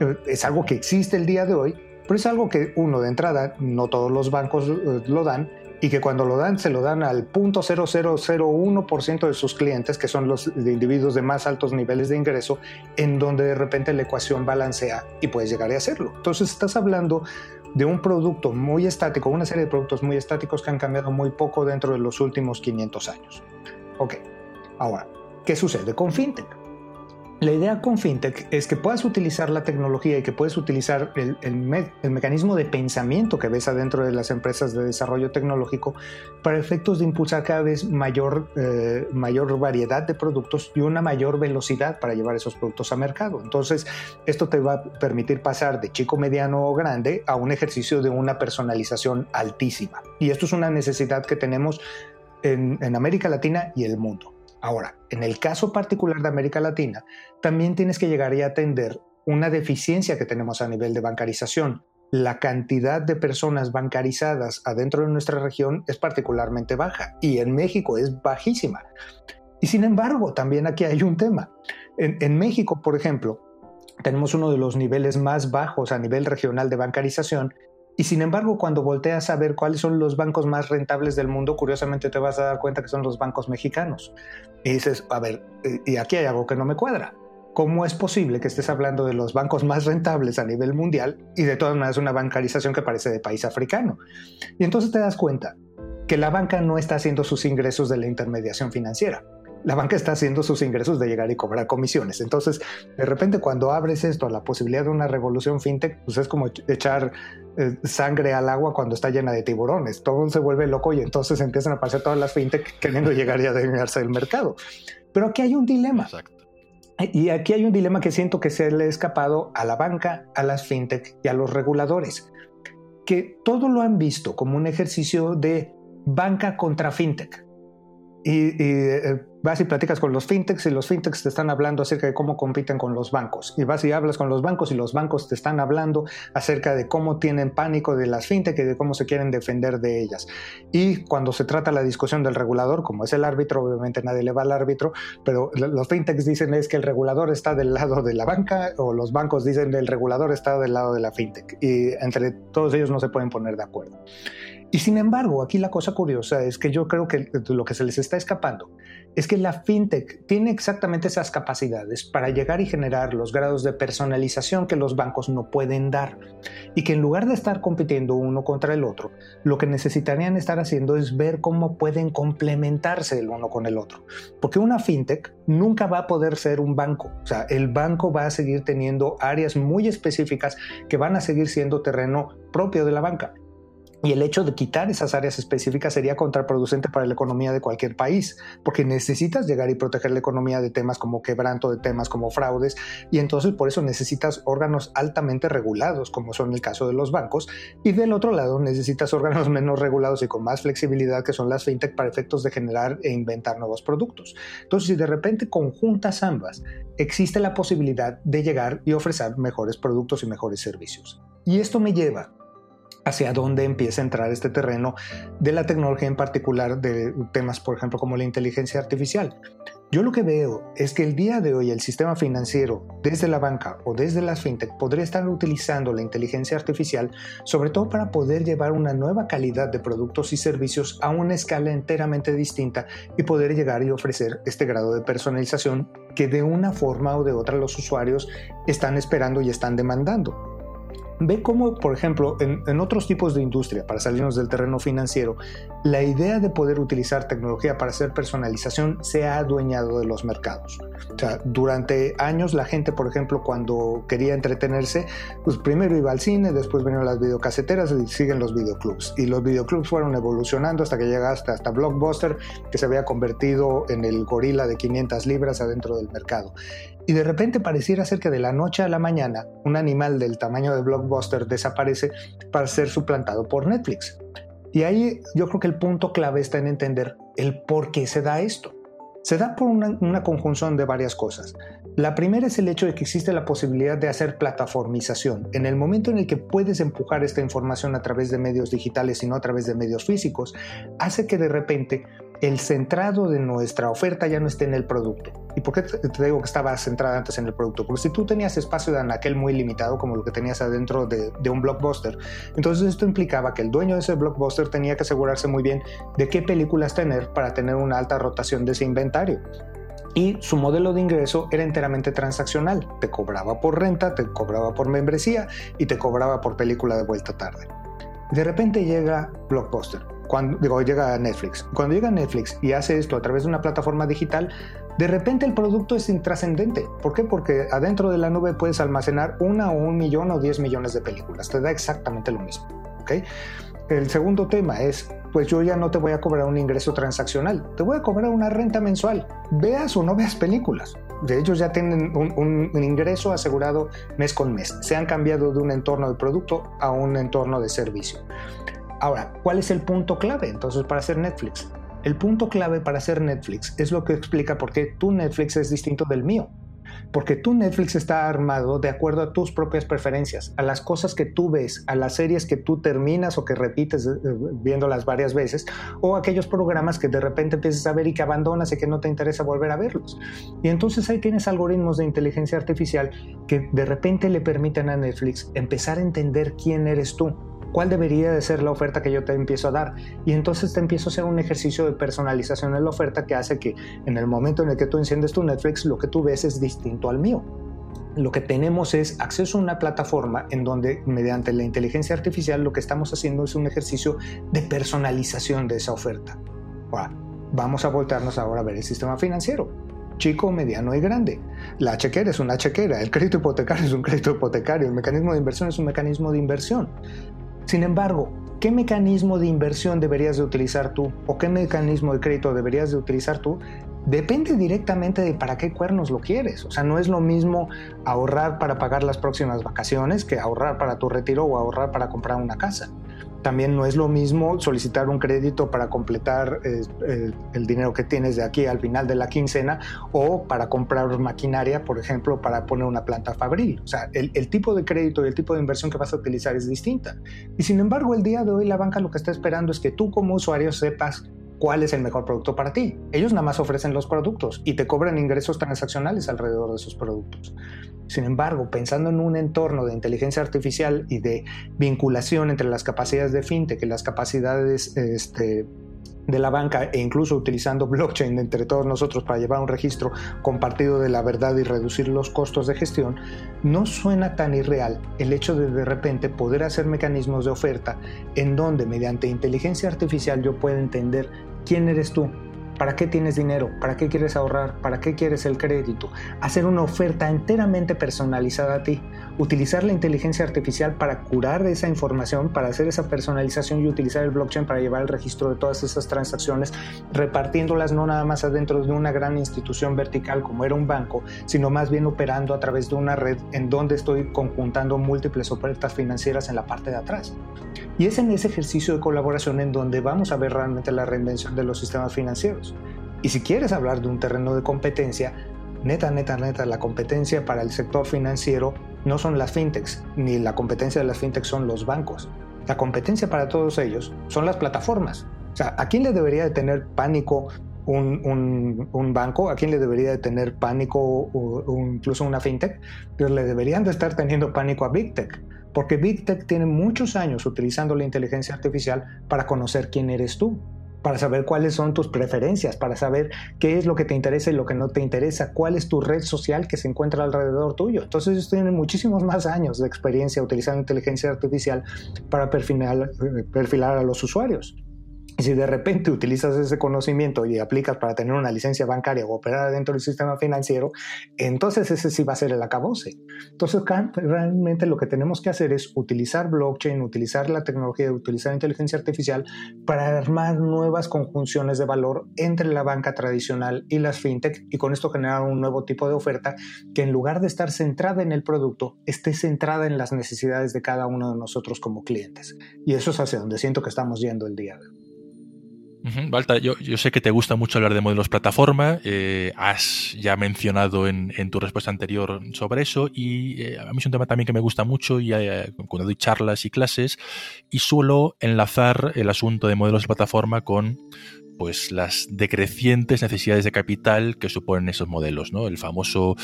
eh, es algo que existe el día de hoy, pero es algo que uno de entrada, no todos los bancos eh, lo dan, y que cuando lo dan se lo dan al 0.0001% de sus clientes, que son los individuos de más altos niveles de ingreso, en donde de repente la ecuación balancea y puedes llegar a hacerlo. Entonces estás hablando de un producto muy estático, una serie de productos muy estáticos que han cambiado muy poco dentro de los últimos 500 años. Ok, ahora, ¿qué sucede con FinTech? La idea con FinTech es que puedas utilizar la tecnología y que puedes utilizar el, mecanismo de pensamiento que ves adentro de las empresas de desarrollo tecnológico para efectos de impulsar cada vez mayor, eh, mayor variedad de productos y una mayor velocidad para llevar esos productos a mercado. Entonces, esto te va a permitir pasar de chico, mediano o grande a un ejercicio de una personalización altísima. Y esto es una necesidad que tenemos en, en América Latina y el mundo. Ahora, en el caso particular de América Latina, también tienes que llegar a atender una deficiencia que tenemos a nivel de bancarización. La cantidad de personas bancarizadas adentro de nuestra región es particularmente baja y en México es bajísima. Y sin embargo, también aquí hay un tema. En, en México, por ejemplo, tenemos uno de los niveles más bajos a nivel regional de bancarización y sin embargo, cuando volteas a ver cuáles son los bancos más rentables del mundo, curiosamente te vas a dar cuenta que son los bancos mexicanos. Y dices, a ver, eh, y aquí hay algo que no me cuadra. ¿Cómo es posible que estés hablando de los bancos más rentables a nivel mundial y de todas maneras una bancarización que parece de país africano? Y entonces te das cuenta que la banca no está haciendo sus ingresos de la intermediación financiera la banca está haciendo sus ingresos de llegar y cobrar comisiones. Entonces, de repente cuando abres esto a la posibilidad de una revolución fintech, pues es como echar eh, sangre al agua cuando está llena de tiburones. Todo se vuelve loco y entonces empiezan a aparecer todas las fintech queriendo llegar y adueñarse del mercado. Pero aquí hay un dilema. Y aquí hay un dilema que siento que se le ha escapado a la banca, a las fintech y a los reguladores, que todo lo han visto como un ejercicio de banca contra fintech. Y, eh, vas y platicas con los fintechs y los fintechs te están hablando acerca de cómo compiten con los bancos. Y vas y hablas con los bancos y los bancos te están hablando acerca de cómo tienen pánico de las fintech y de cómo se quieren defender de ellas. Y cuando se trata la discusión del regulador, como es el árbitro, obviamente nadie le va al árbitro, pero los fintechs dicen es que el regulador está del lado de la banca o los bancos dicen el regulador está del lado de la fintech. Y entre todos ellos no se pueden poner de acuerdo. Y sin embargo, aquí la cosa curiosa es que yo creo que lo que se les está escapando es que la fintech tiene exactamente esas capacidades para llegar y generar los grados de personalización que los bancos no pueden dar. Y que en lugar de estar compitiendo uno contra el otro, lo que necesitarían estar haciendo es ver cómo pueden complementarse el uno con el otro. Porque una fintech nunca va a poder ser un banco. O sea, el banco va a seguir teniendo áreas muy específicas que van a seguir siendo terreno propio de la banca. Y el hecho de quitar esas áreas específicas sería contraproducente para la economía de cualquier país, porque necesitas llegar y proteger la economía de temas como quebranto, de temas como fraudes, y entonces por eso necesitas órganos altamente regulados, como son el caso de los bancos, y del otro lado necesitas órganos [laughs] menos regulados y con más flexibilidad, que son las fintech, para efectos de generar e inventar nuevos productos. Entonces, si de repente conjuntas ambas, existe la posibilidad de llegar y ofrecer mejores productos y mejores servicios. Y esto me lleva hacia dónde empieza a entrar este terreno de la tecnología en particular de temas, por ejemplo, como la inteligencia artificial. Yo lo que veo es que el día de hoy el sistema financiero, desde la banca o desde las fintech, podría estar utilizando la inteligencia artificial sobre todo para poder llevar una nueva calidad de productos y servicios a una escala enteramente distinta y poder llegar y ofrecer este grado de personalización que de una forma o de otra los usuarios están esperando y están demandando. Ve cómo, por ejemplo, en, otros tipos de industria, para salirnos del terreno financiero, la idea de poder utilizar tecnología para hacer personalización se ha adueñado de los mercados. O sea, durante años la gente, por ejemplo, cuando quería entretenerse, pues primero iba al cine, después venían las videocaseteras y siguen los videoclubs. Y los videoclubs fueron evolucionando hasta que llegaste hasta Blockbuster, que se había convertido en el gorila de 500 libras adentro del mercado. Y de repente pareciera ser que de la noche a la mañana un animal del tamaño de Blockbuster desaparece para ser suplantado por Netflix. Y ahí yo creo que el punto clave está en entender el por qué se da esto. Se da por una, conjunción de varias cosas. La primera es el hecho de que existe la posibilidad de hacer plataformización. En el momento en el que puedes empujar esta información a través de medios digitales y no a través de medios físicos, hace que de repente el centrado de nuestra oferta ya no esté en el producto. ¿Y por qué te digo que estaba centrada antes en el producto? Porque si tú tenías espacio de anaquel muy limitado, como lo que tenías adentro de, de, un blockbuster, entonces esto implicaba que el dueño de ese blockbuster tenía que asegurarse muy bien de qué películas tener para tener una alta rotación de ese inventario. Y su modelo de ingreso era enteramente transaccional. Te cobraba por renta, te cobraba por membresía y te cobraba por película de vuelta tarde. De repente llega Blockbuster cuando digo, llega Netflix. Cuando llega Netflix y hace esto a través de una plataforma digital, de repente el producto es intrascendente. ¿Por qué? Porque adentro de la nube puedes almacenar una o un millón o diez millones de películas. Te da exactamente lo mismo. ¿okay? El segundo tema es, pues yo ya no te voy a cobrar un ingreso transaccional, te voy a cobrar una renta mensual. Veas o no veas películas. De ellos ya tienen un, un ingreso asegurado mes con mes. Se han cambiado de un entorno de producto a un entorno de servicio. Ahora, ¿cuál es el punto clave entonces para hacer Netflix? El punto clave para hacer Netflix es lo que explica por qué tu Netflix es distinto del mío. Porque tu Netflix está armado de acuerdo a tus propias preferencias, a las cosas que tú ves, a las series que tú terminas o que repites eh, viéndolas varias veces, o aquellos programas que de repente empiezas a ver y que abandonas y que no te interesa volver a verlos. Y entonces ahí tienes algoritmos de inteligencia artificial que de repente le permiten a Netflix empezar a entender quién eres tú cuál debería de ser la oferta que yo te empiezo a dar. Y entonces te empiezo a hacer un ejercicio de personalización en la oferta que hace que en el momento en el que tú enciendes tu Netflix, lo que tú ves es distinto al mío. Lo que tenemos es acceso a una plataforma en donde mediante la inteligencia artificial lo que estamos haciendo es un ejercicio de personalización de esa oferta. vamos a voltearnos ahora a ver el sistema financiero chico, mediano y grande. La chequera es una chequera, el crédito hipotecario es un crédito hipotecario, el mecanismo de inversión es un mecanismo de inversión. Sin embargo, ¿qué mecanismo de inversión deberías de utilizar tú o qué mecanismo de crédito deberías de utilizar tú? Depende directamente de para qué cuernos lo quieres. O sea, no es lo mismo ahorrar para pagar las próximas vacaciones que ahorrar para tu retiro o ahorrar para comprar una casa. También no es lo mismo solicitar un crédito para completar eh, el dinero que tienes de aquí al final de la quincena o para comprar maquinaria, por ejemplo, para poner una planta fabril. O sea, el, el tipo de crédito y el tipo de inversión que vas a utilizar es distinta. Y sin embargo, el día de hoy la banca lo que está esperando es que tú como usuario sepas cuál es el mejor producto para ti. Ellos nada más ofrecen los productos y te cobran ingresos transaccionales alrededor de esos productos. Sin embargo, pensando en un entorno de inteligencia artificial y de vinculación entre las capacidades de fintech y las capacidades este, de la banca e incluso utilizando blockchain entre todos nosotros para llevar un registro compartido de la verdad y reducir los costos de gestión, no suena tan irreal el hecho de de repente poder hacer mecanismos de oferta en donde mediante inteligencia artificial yo pueda entender quién eres tú, ¿Para qué tienes dinero? ¿Para qué quieres ahorrar? ¿Para qué quieres el crédito? Hacer una oferta enteramente personalizada a ti. Utilizar la inteligencia artificial para curar esa información, para hacer esa personalización y utilizar el blockchain para llevar el registro de todas esas transacciones, repartiéndolas no nada más adentro de una gran institución vertical como era un banco, sino más bien operando a través de una red en donde estoy conjuntando múltiples ofertas financieras en la parte de atrás. Y es en ese ejercicio de colaboración en donde vamos a ver realmente la reinvención de los sistemas financieros. Y si quieres hablar de un terreno de competencia, neta, neta, neta, la competencia para el sector financiero no son las fintechs, ni la competencia de las fintechs son los bancos. La competencia para todos ellos son las plataformas. O sea, ¿a quién le debería de tener pánico un, banco, ¿a quién le debería de tener pánico incluso una fintech? Pero le deberían de estar teniendo pánico a Big Tech, porque Big Tech tiene muchos años utilizando la inteligencia artificial para conocer quién eres tú para saber cuáles son tus preferencias, para saber qué es lo que te interesa y lo que no te interesa, cuál es tu red social que se encuentra alrededor tuyo. Entonces ellos tienen muchísimos más años de experiencia utilizando inteligencia artificial para perfilar, a los usuarios. Y si de repente utilizas ese conocimiento y aplicas para tener una licencia bancaria o operar dentro del sistema financiero, entonces ese sí va a ser el acabose. Entonces, realmente lo que tenemos que hacer es utilizar blockchain, utilizar la tecnología, utilizar inteligencia artificial para armar nuevas conjunciones de valor entre la banca tradicional y las fintech y con esto generar un nuevo tipo de oferta que en lugar de estar centrada en el producto, esté centrada en las necesidades de cada uno de nosotros como clientes. Y eso es hacia donde siento que estamos yendo el día de hoy. Valta, yo, sé que te gusta mucho hablar de modelos plataforma, eh, has ya mencionado en, tu respuesta anterior sobre eso y eh, a mí es un tema también que me gusta mucho y eh, cuando doy charlas y clases y suelo enlazar el asunto de modelos de plataforma con pues las decrecientes necesidades de capital que suponen esos modelos, ¿no? El famoso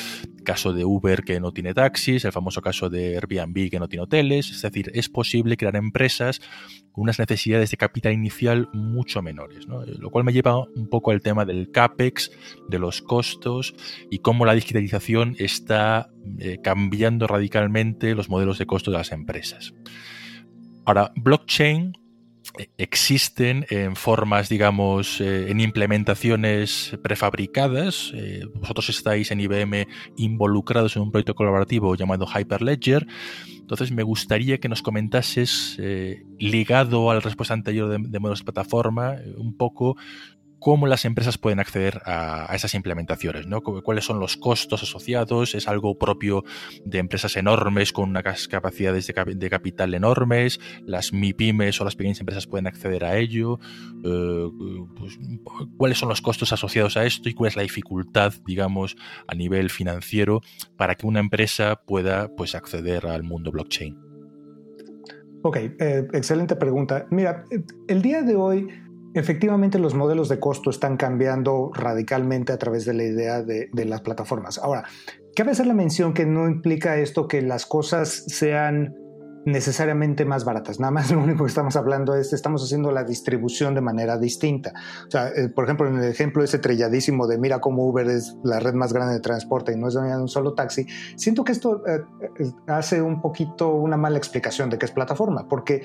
caso de Uber que no tiene taxis, el famoso caso de Airbnb que no tiene hoteles, es decir, es posible crear empresas con unas necesidades de capital inicial mucho menores, ¿no? lo cual me lleva un poco al tema del CAPEX, de los costos y cómo la digitalización está eh, cambiando radicalmente los modelos de costo de las empresas. Ahora, blockchain existen en formas, digamos, eh, en implementaciones prefabricadas. Eh, vosotros estáis en IBM involucrados en un proyecto colaborativo llamado Hyperledger. Entonces me gustaría que nos comentases, eh, ligado a la respuesta anterior de, de modelos de plataforma, un poco cómo las empresas pueden acceder a, esas implementaciones, ¿no? cuáles son los costos asociados, es algo propio de empresas enormes con unas capacidades de, capital enormes, las MIPIMES o las pequeñas empresas pueden acceder a ello, eh, pues, cuáles son los costos asociados a esto y cuál es la dificultad, digamos, a nivel financiero para que una empresa pueda pues, acceder al mundo blockchain. Ok, eh, excelente pregunta. Mira, el día de hoy Efectivamente, los modelos de costo están cambiando radicalmente a través de la idea de, las plataformas. Ahora, cabe hacer la mención que no implica esto que las cosas sean necesariamente más baratas. Nada más [laughs] lo único que estamos hablando es estamos haciendo la distribución de manera distinta. O sea, eh, por ejemplo, en el ejemplo ese trelladísimo de mira cómo Uber es la red más grande de transporte y no es un solo taxi, siento que esto eh, eh, hace un poquito una mala explicación de qué es plataforma, porque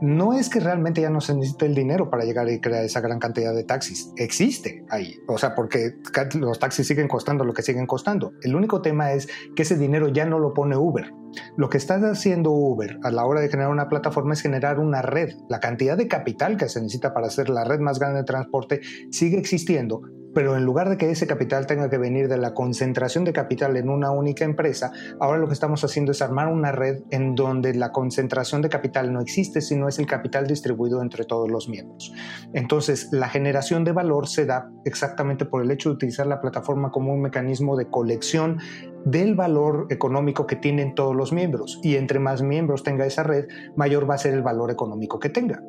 no es que realmente ya no se necesite el dinero para llegar y crear esa gran cantidad de taxis. Existe ahí. O sea, porque los taxis siguen costando lo que siguen costando. El único tema es que ese dinero ya no lo pone Uber lo que está haciendo Uber a la hora de generar una plataforma es generar una red. La cantidad de capital que se necesita para hacer la red más grande de transporte sigue existiendo, pero en lugar de que ese capital tenga que venir de la concentración de capital en una única empresa, ahora lo que estamos haciendo es armar una red en donde la concentración de capital no existe, sino es el capital distribuido entre todos los miembros. Entonces, la generación de valor se da exactamente por el hecho de utilizar la plataforma como un mecanismo de colección del valor económico que tienen todos los miembros. Y entre más miembros tenga esa red, mayor va a ser el valor económico que tenga.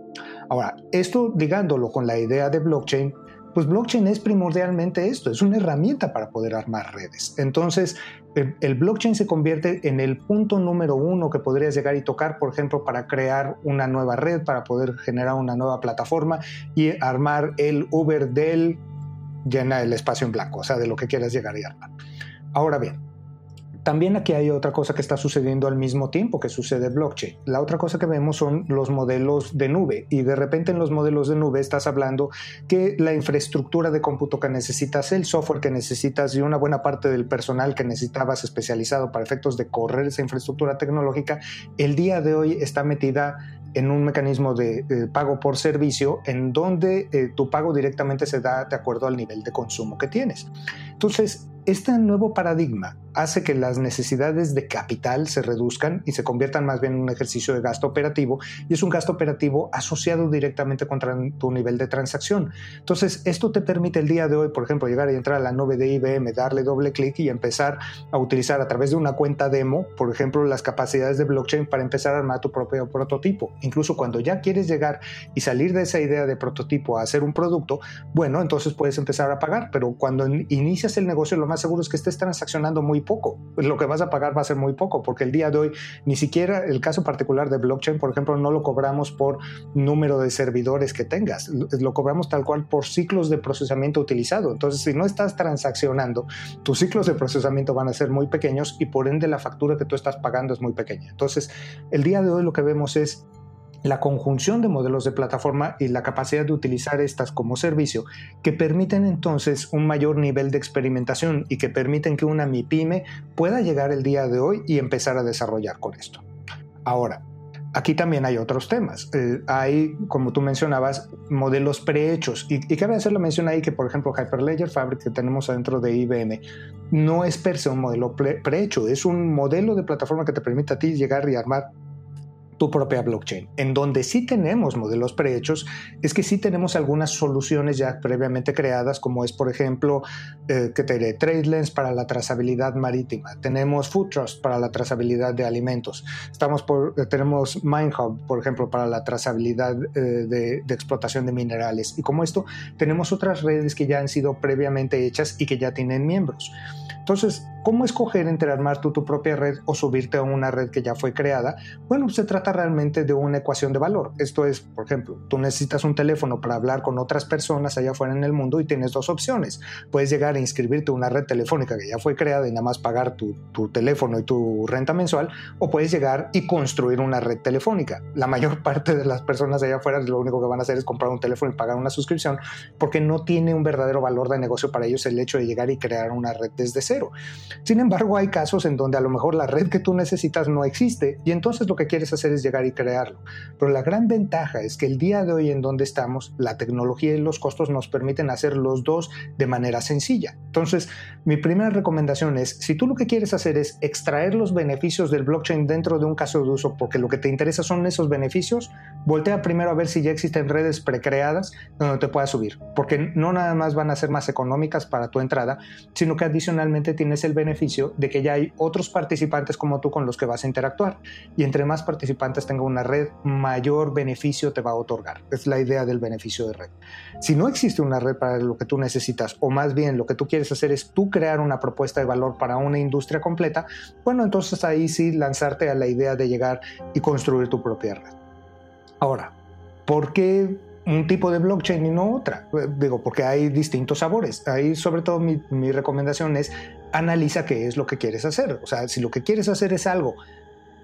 Ahora, esto ligándolo con la idea de blockchain, pues blockchain es primordialmente esto, es una herramienta para poder armar redes. Entonces, el, blockchain se convierte en el punto número uno que podrías llegar y tocar, por ejemplo, para crear una nueva red, para poder generar una nueva plataforma y armar el Uber del llena el espacio en blanco, o sea, de lo que quieras llegar y armar. Ahora bien, también aquí hay otra cosa que está sucediendo al mismo tiempo que sucede blockchain. La otra cosa que vemos son los modelos de nube y de repente en los modelos de nube estás hablando que la infraestructura de cómputo que necesitas, el software que necesitas y una buena parte del personal que necesitabas especializado para efectos de correr esa infraestructura tecnológica, el día de hoy está metida en un mecanismo de, pago por servicio en donde eh, tu pago directamente se da de acuerdo al nivel de consumo que tienes. Entonces, este nuevo paradigma hace que las necesidades de capital se reduzcan y se conviertan más bien en un ejercicio de gasto operativo y es un gasto operativo asociado directamente contra tu nivel de transacción. Entonces, esto te permite el día de hoy, por ejemplo, llegar y entrar a la nube de IBM, darle doble clic y empezar a utilizar a través de una cuenta demo, por ejemplo, las capacidades de blockchain para empezar a armar tu propio prototipo. Incluso cuando ya quieres llegar y salir de esa idea de prototipo a hacer un producto, bueno, entonces puedes empezar a pagar, pero cuando inicias el negocio lo más seguro es que estés transaccionando muy poco. Lo que vas a pagar va a ser muy poco, porque el día de hoy ni siquiera el caso particular de blockchain, por ejemplo, no lo cobramos por número de servidores que tengas, lo cobramos tal cual por ciclos de procesamiento utilizado. Entonces, si no estás transaccionando, tus ciclos de procesamiento van a ser muy pequeños y por ende la factura que tú estás pagando es muy pequeña. Entonces, el día de hoy lo que vemos es la conjunción de modelos de plataforma y la capacidad de utilizar estas como servicio que permiten entonces un mayor nivel de experimentación y que permiten que una MIPYME pueda llegar el día de hoy y empezar a desarrollar con esto. Ahora, aquí también hay otros temas. Eh, hay, como tú mencionabas, modelos prehechos. Y, cabe hacer la mención ahí que, por ejemplo, Hyperledger Fabric que tenemos adentro de IBM no es per se un modelo prehecho, es un modelo de plataforma que te permite a ti llegar y armar tu propia blockchain. En donde sí tenemos modelos prehechos es que sí tenemos algunas soluciones ya previamente creadas, como es, por ejemplo, eh, que te TradeLens para la trazabilidad marítima. Tenemos Food Trust para la trazabilidad de alimentos. Estamos por, eh, tenemos MineHub, por ejemplo, para la trazabilidad eh, de, de explotación de minerales. Y como esto, tenemos otras redes que ya han sido previamente hechas y que ya tienen miembros. Entonces, ¿cómo escoger entre armar tú tu propia red o subirte a una red que ya fue creada? Bueno, se trata realmente de una ecuación de valor. Esto es, por ejemplo, tú necesitas un teléfono para hablar con otras personas allá afuera en el mundo y tienes dos opciones. Puedes llegar a inscribirte a una red telefónica que ya fue creada y nada más pagar tu, tu teléfono y tu renta mensual, o puedes llegar y construir una red telefónica. La mayor [laughs] parte de las personas allá afuera lo único que van a hacer es comprar un teléfono y pagar una suscripción porque no tiene un verdadero valor de negocio para ellos el hecho de llegar y crear una red desde cero sin embargo, hay casos en donde a lo mejor la red que tú necesitas no existe y entonces lo que quieres hacer es llegar y crearlo. Pero la gran ventaja es que el día de hoy en donde estamos, la tecnología y los costos nos permiten hacer los dos de manera sencilla. Entonces, mi primera recomendación es, si tú lo que quieres hacer es extraer los beneficios del blockchain dentro de un caso de uso porque lo que te interesa son esos beneficios, voltea primero a ver si ya existen redes precreadas donde te puedas subir, porque no nada más van a ser más económicas para tu entrada, sino que adicionalmente tienes el beneficio de que ya hay otros participantes como tú con los que vas a interactuar. Y entre más participantes tenga una red, mayor beneficio te va a otorgar. Es la idea del beneficio de red. Si no existe una red para lo que tú necesitas, o más bien lo que tú quieres hacer es tú crear una propuesta de valor para una industria completa, bueno, entonces ahí sí lanzarte a la idea de llegar y construir tu propia red. Ahora, ¿por qué un tipo de blockchain y no otra. Digo, porque hay distintos sabores. Ahí sobre todo mi, mi, recomendación es analiza qué es lo que quieres hacer. O sea, si lo que quieres hacer es algo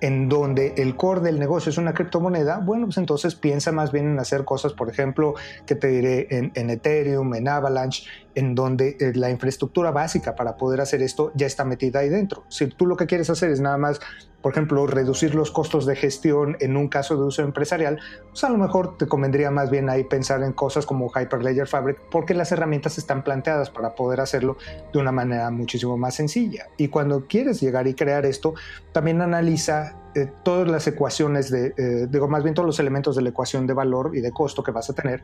en donde el core del negocio es una criptomoneda, bueno, pues entonces piensa más bien en hacer cosas, por ejemplo, que te diré en, Ethereum, en Avalanche, en donde eh, la infraestructura básica para poder hacer esto ya está metida ahí dentro. Si tú lo que quieres hacer es nada más, por ejemplo, reducir los costos de gestión en un caso de uso empresarial, pues a lo mejor te convendría más bien ahí pensar en cosas como Hyperledger Fabric, porque las herramientas están planteadas para poder hacerlo de una manera muchísimo más sencilla. Y cuando quieres llegar y crear esto, también analiza eh, todas las ecuaciones de, eh, digo, más bien todos los elementos de la ecuación de valor y de costo que vas a tener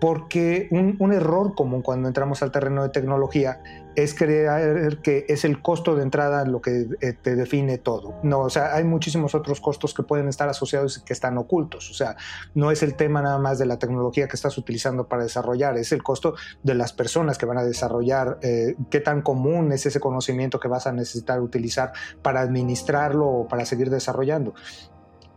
porque un, error común cuando entramos al terreno de tecnología es creer que es el costo de entrada lo que eh, te define todo. No, o sea, hay muchísimos otros costos que pueden estar asociados y que están ocultos. O sea, no es el tema nada más de la tecnología que estás utilizando para desarrollar, es el costo de las personas que van a desarrollar, eh, qué tan común es ese conocimiento que vas a necesitar utilizar para administrarlo o para seguir desarrollando.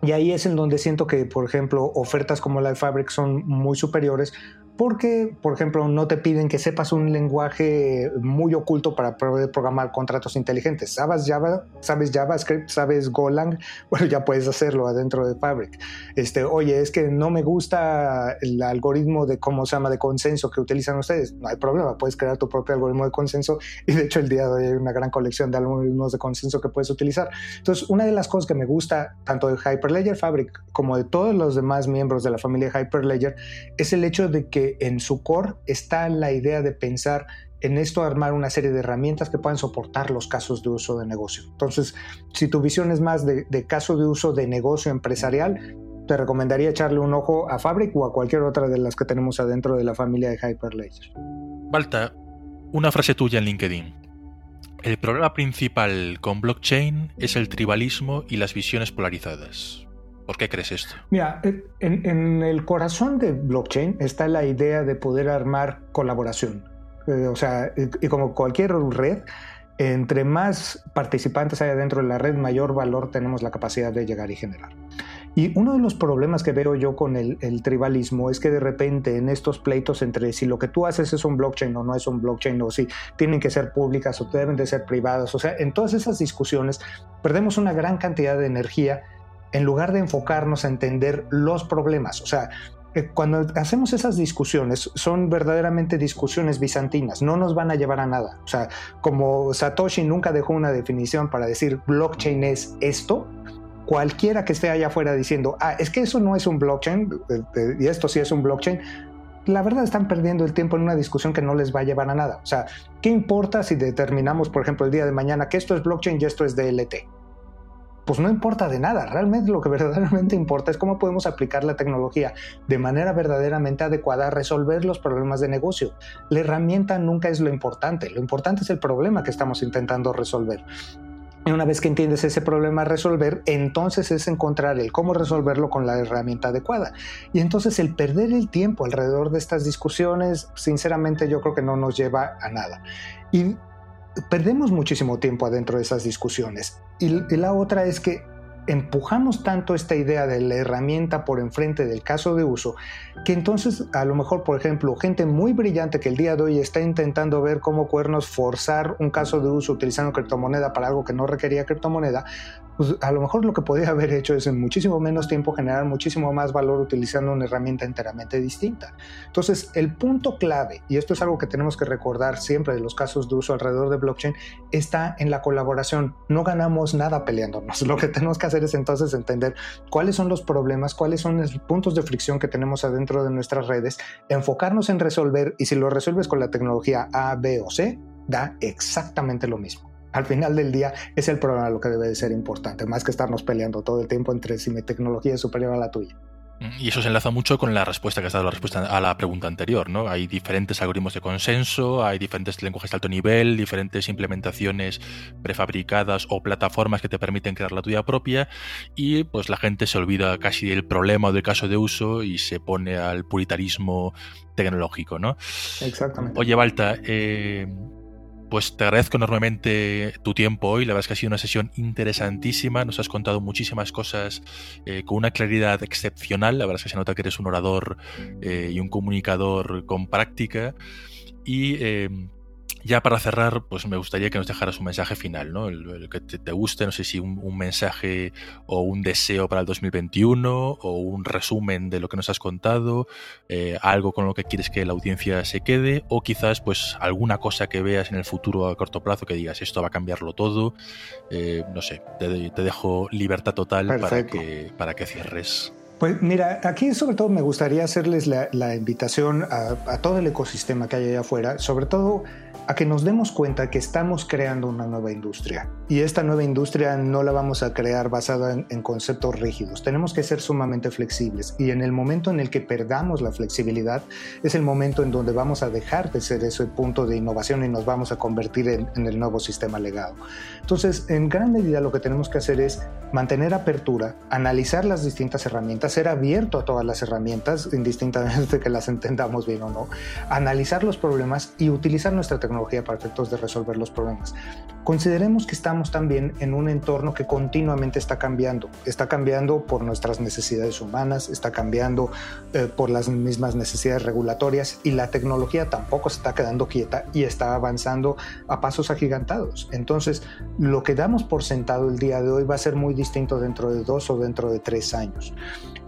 Y ahí es en donde siento que, por ejemplo, ofertas como la de Fabric son muy superiores porque, por ejemplo, no te piden que sepas un lenguaje muy oculto para poder programar contratos inteligentes. ¿Sabes Java? ¿Sabes JavaScript? ¿Sabes Golang? [laughs] Bueno, ya puedes hacerlo adentro de Fabric. Este, oye, es que no me gusta el algoritmo de cómo se llama de consenso que utilizan ustedes. No hay problema, puedes crear tu propio algoritmo de consenso [laughs] y de hecho el día de hoy hay una gran colección de algoritmos de consenso que puedes utilizar. Entonces, una de las cosas que me gusta tanto de Hyperledger Fabric como de todos los demás miembros de la familia Hyperledger es el hecho de que en su core está la idea de pensar en esto armar una serie de herramientas que puedan soportar los casos de uso de negocio. Entonces, si tu visión es más de, caso de uso de negocio empresarial, te recomendaría echarle un ojo a Fabric o a cualquier otra de las que tenemos adentro de la familia de Hyperledger. Balta, una frase tuya en LinkedIn. El problema principal con blockchain es el tribalismo y las visiones polarizadas. ¿Por qué crees esto? Mira, en, el corazón de blockchain está la idea de poder armar colaboración. Eh, o sea, y, como cualquier red, entre más participantes haya dentro de la red, mayor valor tenemos la capacidad de llegar y generar. Y uno de los problemas que veo yo con el, el, tribalismo es que de repente en estos pleitos entre si lo que tú haces es un blockchain o no es un blockchain, o si tienen que ser públicas o deben de ser privadas, o sea, en todas esas discusiones perdemos una gran cantidad de energía en lugar de enfocarnos a entender los problemas. O sea, eh, cuando hacemos esas discusiones, son verdaderamente discusiones bizantinas, no nos van a llevar a nada. O sea, como Satoshi nunca dejó una definición para decir blockchain es esto, cualquiera que esté allá afuera diciendo, ah, es que eso no es un blockchain eh, eh, y esto sí es un blockchain, la verdad están perdiendo el tiempo en una discusión que no les va a llevar a nada. O sea, ¿qué importa si determinamos, por ejemplo, el día de mañana que esto es blockchain y esto es DLT? Pues no importa de nada. Realmente lo que [laughs] verdaderamente importa es cómo podemos aplicar la tecnología de manera verdaderamente adecuada a resolver los problemas de negocio. La herramienta nunca es lo importante, lo importante es el problema que estamos intentando resolver. Y una vez que entiendes ese problema a resolver, entonces es encontrar el cómo resolverlo con la herramienta adecuada. Y entonces el perder el tiempo alrededor de estas discusiones, sinceramente yo creo que no nos lleva a nada. Perdemos muchísimo tiempo adentro de esas discusiones. Y, la otra es que empujamos tanto esta idea de la herramienta por enfrente del caso de uso, que entonces a lo mejor, por ejemplo, gente muy brillante que el día de hoy está intentando ver cómo cuernos forzar un caso de uso utilizando criptomoneda para algo que no requería criptomoneda, pues a lo mejor lo que podría haber hecho es en muchísimo menos tiempo generar muchísimo más valor utilizando una herramienta enteramente distinta. Entonces, el punto clave, y esto es algo que tenemos que recordar siempre de los casos de uso alrededor de blockchain, está en la colaboración. No ganamos nada peleándonos. [laughs] Lo que tenemos que hacer es entonces entender cuáles son los problemas, cuáles son los puntos de fricción que tenemos adentro de nuestras redes, enfocarnos en resolver y si lo resuelves con la tecnología A, B o C, da exactamente lo mismo al final del día es el problema lo que debe de ser importante, más que estarnos peleando todo el tiempo entre si mi tecnología es superior a la tuya. Y eso se enlaza mucho con la respuesta que has dado la respuesta a la pregunta anterior, ¿no? Hay diferentes algoritmos de consenso, hay diferentes lenguajes de alto nivel, diferentes implementaciones prefabricadas o plataformas que te permiten crear la tuya propia y pues la gente se olvida casi del problema o del caso de uso y se pone al puritarismo tecnológico, ¿no? Exactamente. Oye, Balta, eh, pues te agradezco enormemente tu tiempo hoy. La verdad es que ha sido una sesión interesantísima. Nos has contado muchísimas cosas eh, con una claridad excepcional. La verdad es que se nota que eres un orador eh, y un comunicador con práctica. Y eh, ya para cerrar, pues me gustaría que nos dejaras un mensaje final, ¿no? El, que te, guste, no sé si un, mensaje o un deseo para el 2021 o un resumen de lo que nos has contado, eh, algo con lo que quieres que la audiencia se quede o quizás pues alguna cosa que veas en el futuro a corto plazo que digas esto va a cambiarlo todo. Eh, no sé, te, dejo libertad total para que, para que cierres. Pues mira, aquí sobre todo me gustaría hacerles la, invitación a, a, todo el ecosistema que hay allá afuera, sobre todo a que nos demos cuenta que estamos creando una nueva industria. Y esta nueva industria no la vamos a crear basada en, conceptos rígidos. Tenemos que ser sumamente flexibles. Y en el momento en el que perdamos la flexibilidad, es el momento en donde vamos a dejar de ser ese punto de innovación y nos vamos a convertir en, en el nuevo sistema legado. Entonces, en gran medida lo que tenemos que hacer es mantener apertura, analizar las distintas herramientas, ser abierto a todas las herramientas, [laughs] indistintamente de que las entendamos bien o no, analizar los problemas y utilizar nuestra tecnología para efectos de resolver los problemas. Consideremos que estamos también en un entorno que continuamente está cambiando. Está cambiando por nuestras necesidades humanas, está cambiando eh, por las mismas necesidades regulatorias y la tecnología tampoco se está quedando quieta y está avanzando a pasos agigantados. Entonces, lo que damos por sentado el día de hoy va a ser muy distinto dentro de dos o dentro de tres años.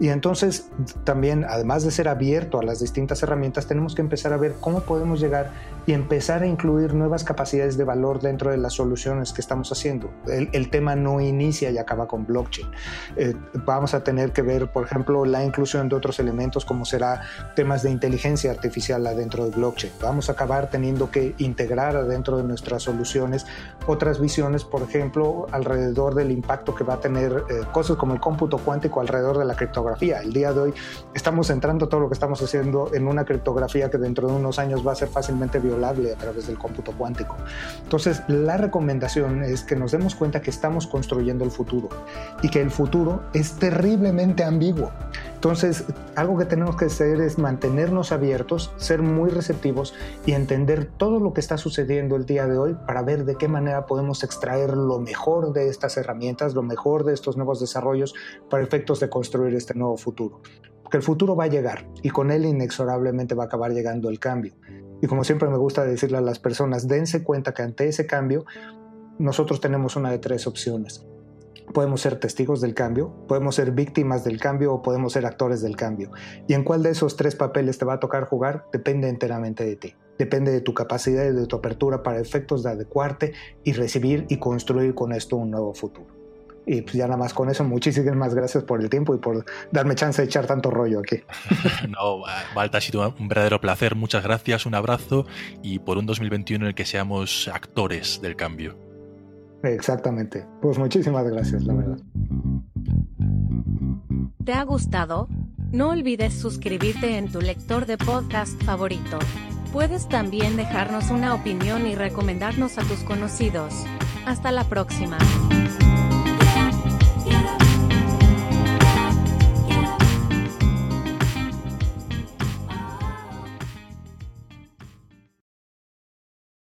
Y entonces, también, además de ser abierto a las distintas herramientas, tenemos que empezar a ver cómo podemos llegar y empezar a incluir nuevas capacidades de valor dentro de las soluciones que estamos haciendo. El, tema no inicia y acaba con blockchain. Eh, vamos a tener que ver, por ejemplo, la inclusión de otros elementos como será temas de inteligencia artificial adentro de blockchain. Vamos a acabar teniendo que integrar adentro de nuestras soluciones otras visiones, por ejemplo, alrededor del impacto que va a tener eh, cosas como el cómputo cuántico alrededor de la criptografía. El día de hoy estamos centrando todo lo que estamos haciendo en una criptografía que dentro de unos años va a ser fácilmente violable a través del cómputo cuántico. Entonces, la recomendación es que nos demos cuenta que estamos construyendo el futuro y que el futuro es terriblemente ambiguo. Entonces, algo que tenemos que hacer es mantenernos abiertos, ser muy receptivos y entender todo lo que está sucediendo el día de hoy para ver de qué manera podemos extraer lo mejor de estas herramientas, lo mejor de estos nuevos desarrollos para efectos de construir este nuevo futuro. Porque el futuro va a llegar y con él inexorablemente va a acabar llegando el cambio. Y como siempre me gusta decirle a las personas, dense cuenta que ante ese cambio nosotros tenemos una de tres opciones. Podemos ser testigos del cambio, podemos ser víctimas del cambio o podemos ser actores del cambio. Y en cuál de esos tres papeles te va a tocar jugar depende enteramente de ti. Depende de tu capacidad y de tu apertura para efectos de adecuarte y recibir y construir con esto un nuevo futuro. Y pues ya nada más con eso, muchísimas gracias por el tiempo y por darme chance de echar tanto rollo aquí. [laughs] no, Valta, ha sido un verdadero placer. Muchas gracias, un abrazo y por un 2021 en el que seamos actores del cambio. Exactamente. Pues muchísimas gracias, la verdad. ¿Te ha gustado? No olvides suscribirte en tu lector de podcast favorito. Puedes también dejarnos una opinión y recomendarnos a tus conocidos. Hasta la próxima.